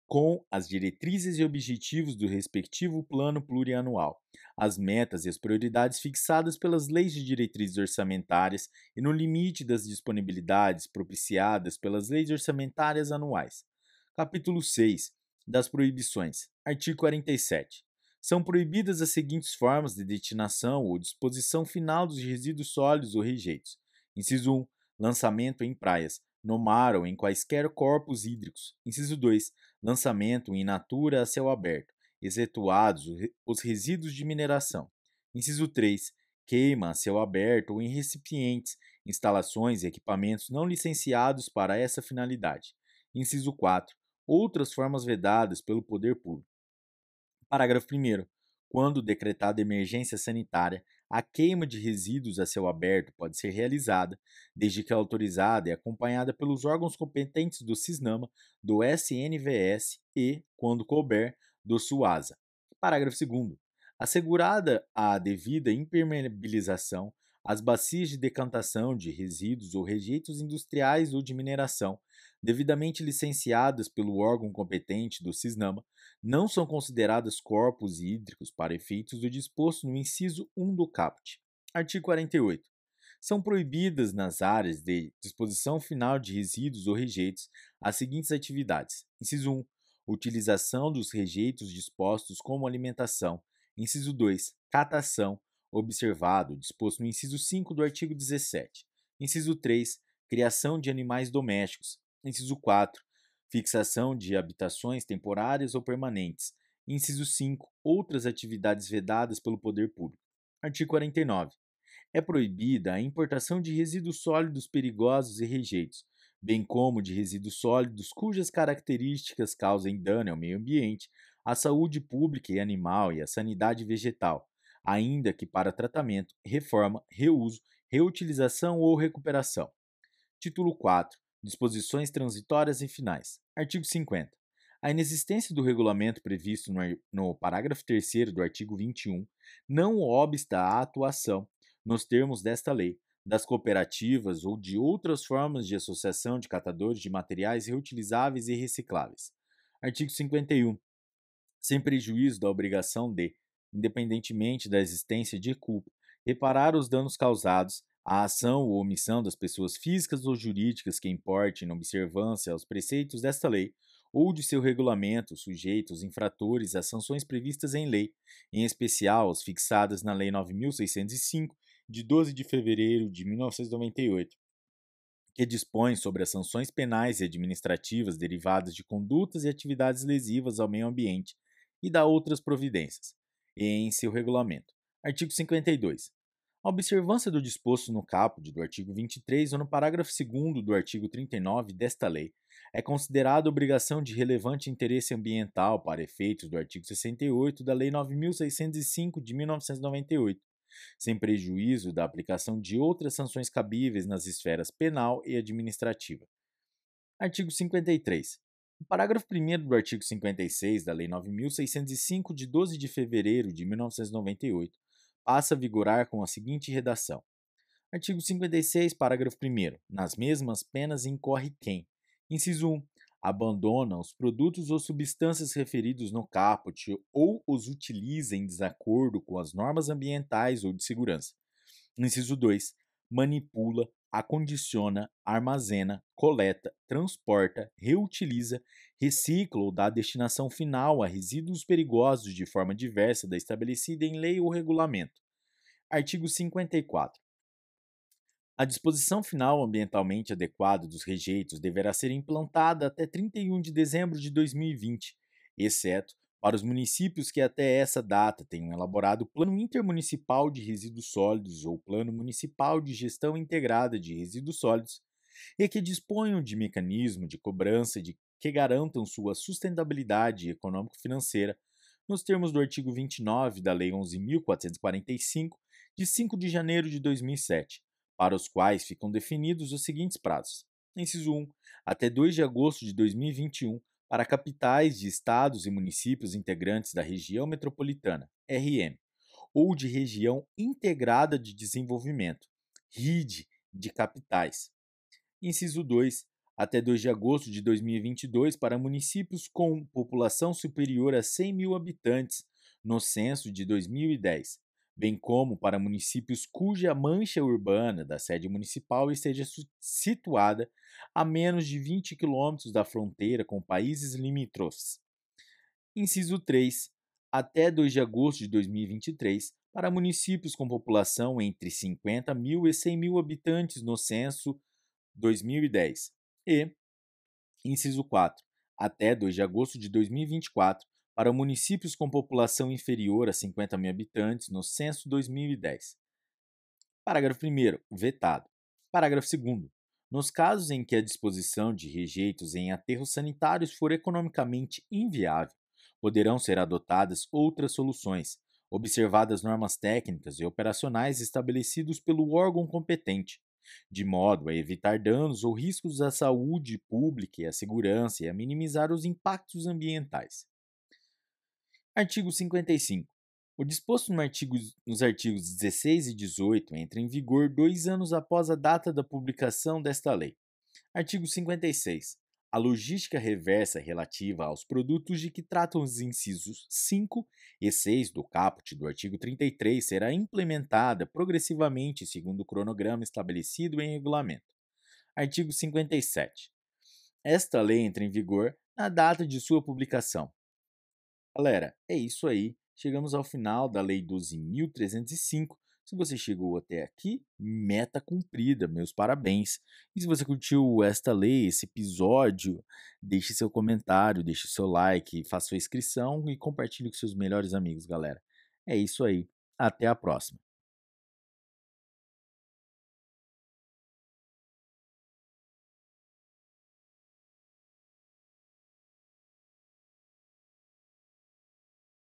com as diretrizes e objetivos do respectivo plano plurianual, as metas e as prioridades fixadas pelas leis de diretrizes orçamentárias e no limite das disponibilidades propiciadas pelas leis orçamentárias anuais. Capítulo 6 das proibições. Artigo 47. São proibidas as seguintes formas de destinação ou disposição final dos resíduos sólidos ou rejeitos. Inciso 1. Lançamento em praias, no mar ou em quaisquer corpos hídricos. Inciso 2. Lançamento em natura a céu aberto, excetuados os resíduos de mineração. Inciso 3. Queima a céu aberto ou em recipientes, instalações e equipamentos não licenciados para essa finalidade. Inciso 4. Outras formas vedadas pelo poder público. Parágrafo 1. Quando decretada emergência sanitária, a queima de resíduos a céu aberto pode ser realizada, desde que autorizada e acompanhada pelos órgãos competentes do CISNAMA, do SNVS e, quando couber, do SUASA. Parágrafo 2. Assegurada a devida impermeabilização, as bacias de decantação de resíduos ou rejeitos industriais ou de mineração, devidamente licenciadas pelo órgão competente do CISNAMA, não são consideradas corpos hídricos para efeitos do disposto no inciso 1 do caput. Artigo 48. São proibidas nas áreas de disposição final de resíduos ou rejeitos as seguintes atividades: inciso 1. Utilização dos rejeitos dispostos como alimentação. Inciso 2. Catação, observado, disposto no inciso 5 do artigo 17. Inciso 3. Criação de animais domésticos. Inciso 4. Fixação de habitações temporárias ou permanentes. Inciso 5. Outras atividades vedadas pelo poder público. Artigo 49. É proibida a importação de resíduos sólidos perigosos e rejeitos, bem como de resíduos sólidos cujas características causem dano ao meio ambiente, à saúde pública e animal e à sanidade vegetal, ainda que para tratamento, reforma, reuso, reutilização ou recuperação. Título 4. Disposições transitórias e finais. Artigo 50. A inexistência do regulamento previsto no, no parágrafo 3 do artigo 21 não obsta à atuação, nos termos desta lei, das cooperativas ou de outras formas de associação de catadores de materiais reutilizáveis e recicláveis. Artigo 51. Sem prejuízo da obrigação de, independentemente da existência de culpa, reparar os danos causados à ação ou omissão das pessoas físicas ou jurídicas que importem na observância aos preceitos desta lei ou de seu regulamento sujeitos infratores às sanções previstas em lei, em especial as fixadas na Lei 9605 de 12 de fevereiro de 1998, que dispõe sobre as sanções penais e administrativas derivadas de condutas e atividades lesivas ao meio ambiente e da outras providências em seu regulamento. Artigo 52. A observância do disposto no caput do artigo 23 ou no parágrafo 2 do artigo 39 desta lei é considerada obrigação de relevante interesse ambiental para efeitos do artigo 68 da Lei 9605 de 1998, sem prejuízo da aplicação de outras sanções cabíveis nas esferas penal e administrativa. Artigo 53. O parágrafo 1 do artigo 56 da Lei 9.605, de 12 de fevereiro de 1998, passa a vigorar com a seguinte redação. Artigo 56, parágrafo 1. Nas mesmas penas incorre quem, inciso 1, abandona os produtos ou substâncias referidos no caput ou os utiliza em desacordo com as normas ambientais ou de segurança. Inciso 2, manipula, acondiciona, armazena, coleta, transporta, reutiliza, recicla ou dá destinação final a resíduos perigosos de forma diversa da estabelecida em lei ou regulamento. Artigo 54. A disposição final ambientalmente adequada dos rejeitos deverá ser implantada até 31 de dezembro de 2020, exceto para os municípios que até essa data tenham elaborado Plano Intermunicipal de Resíduos Sólidos ou Plano Municipal de Gestão Integrada de Resíduos Sólidos e que disponham de mecanismo de cobrança de que garantam sua sustentabilidade econômico-financeira nos termos do artigo 29 da Lei 11.445, de 5 de janeiro de 2007, para os quais ficam definidos os seguintes prazos. Inciso 1. Até 2 de agosto de 2021, para capitais de estados e municípios integrantes da região metropolitana, RM, ou de região integrada de desenvolvimento, RID, de capitais. Inciso 2. Até 2 de agosto de 2022, para municípios com população superior a 100 mil habitantes, no censo de 2010, bem como para municípios cuja mancha urbana da sede municipal esteja situada a menos de 20 quilômetros da fronteira com países limítrofes. Inciso 3. Até 2 de agosto de 2023, para municípios com população entre 50 mil e 100 mil habitantes no censo 2010. E, inciso 4. Até 2 de agosto de 2024, para municípios com população inferior a 50 mil habitantes no censo 2010. Parágrafo 1. Vetado. Parágrafo 2. Nos casos em que a disposição de rejeitos em aterros sanitários for economicamente inviável, poderão ser adotadas outras soluções, observadas normas técnicas e operacionais estabelecidos pelo órgão competente, de modo a evitar danos ou riscos à saúde pública e à segurança e a minimizar os impactos ambientais. Artigo 55. O disposto no artigo, nos artigos 16 e 18 entra em vigor dois anos após a data da publicação desta lei. Artigo 56. A logística reversa relativa aos produtos de que tratam os incisos 5 e 6 do caput do artigo 33 será implementada progressivamente segundo o cronograma estabelecido em regulamento. Artigo 57. Esta lei entra em vigor na data de sua publicação. Galera, é isso aí. Chegamos ao final da Lei 12.305 se você chegou até aqui, meta cumprida, meus parabéns. E se você curtiu esta lei, esse episódio, deixe seu comentário, deixe seu like, faça sua inscrição e compartilhe com seus melhores amigos, galera. É isso aí. Até a próxima.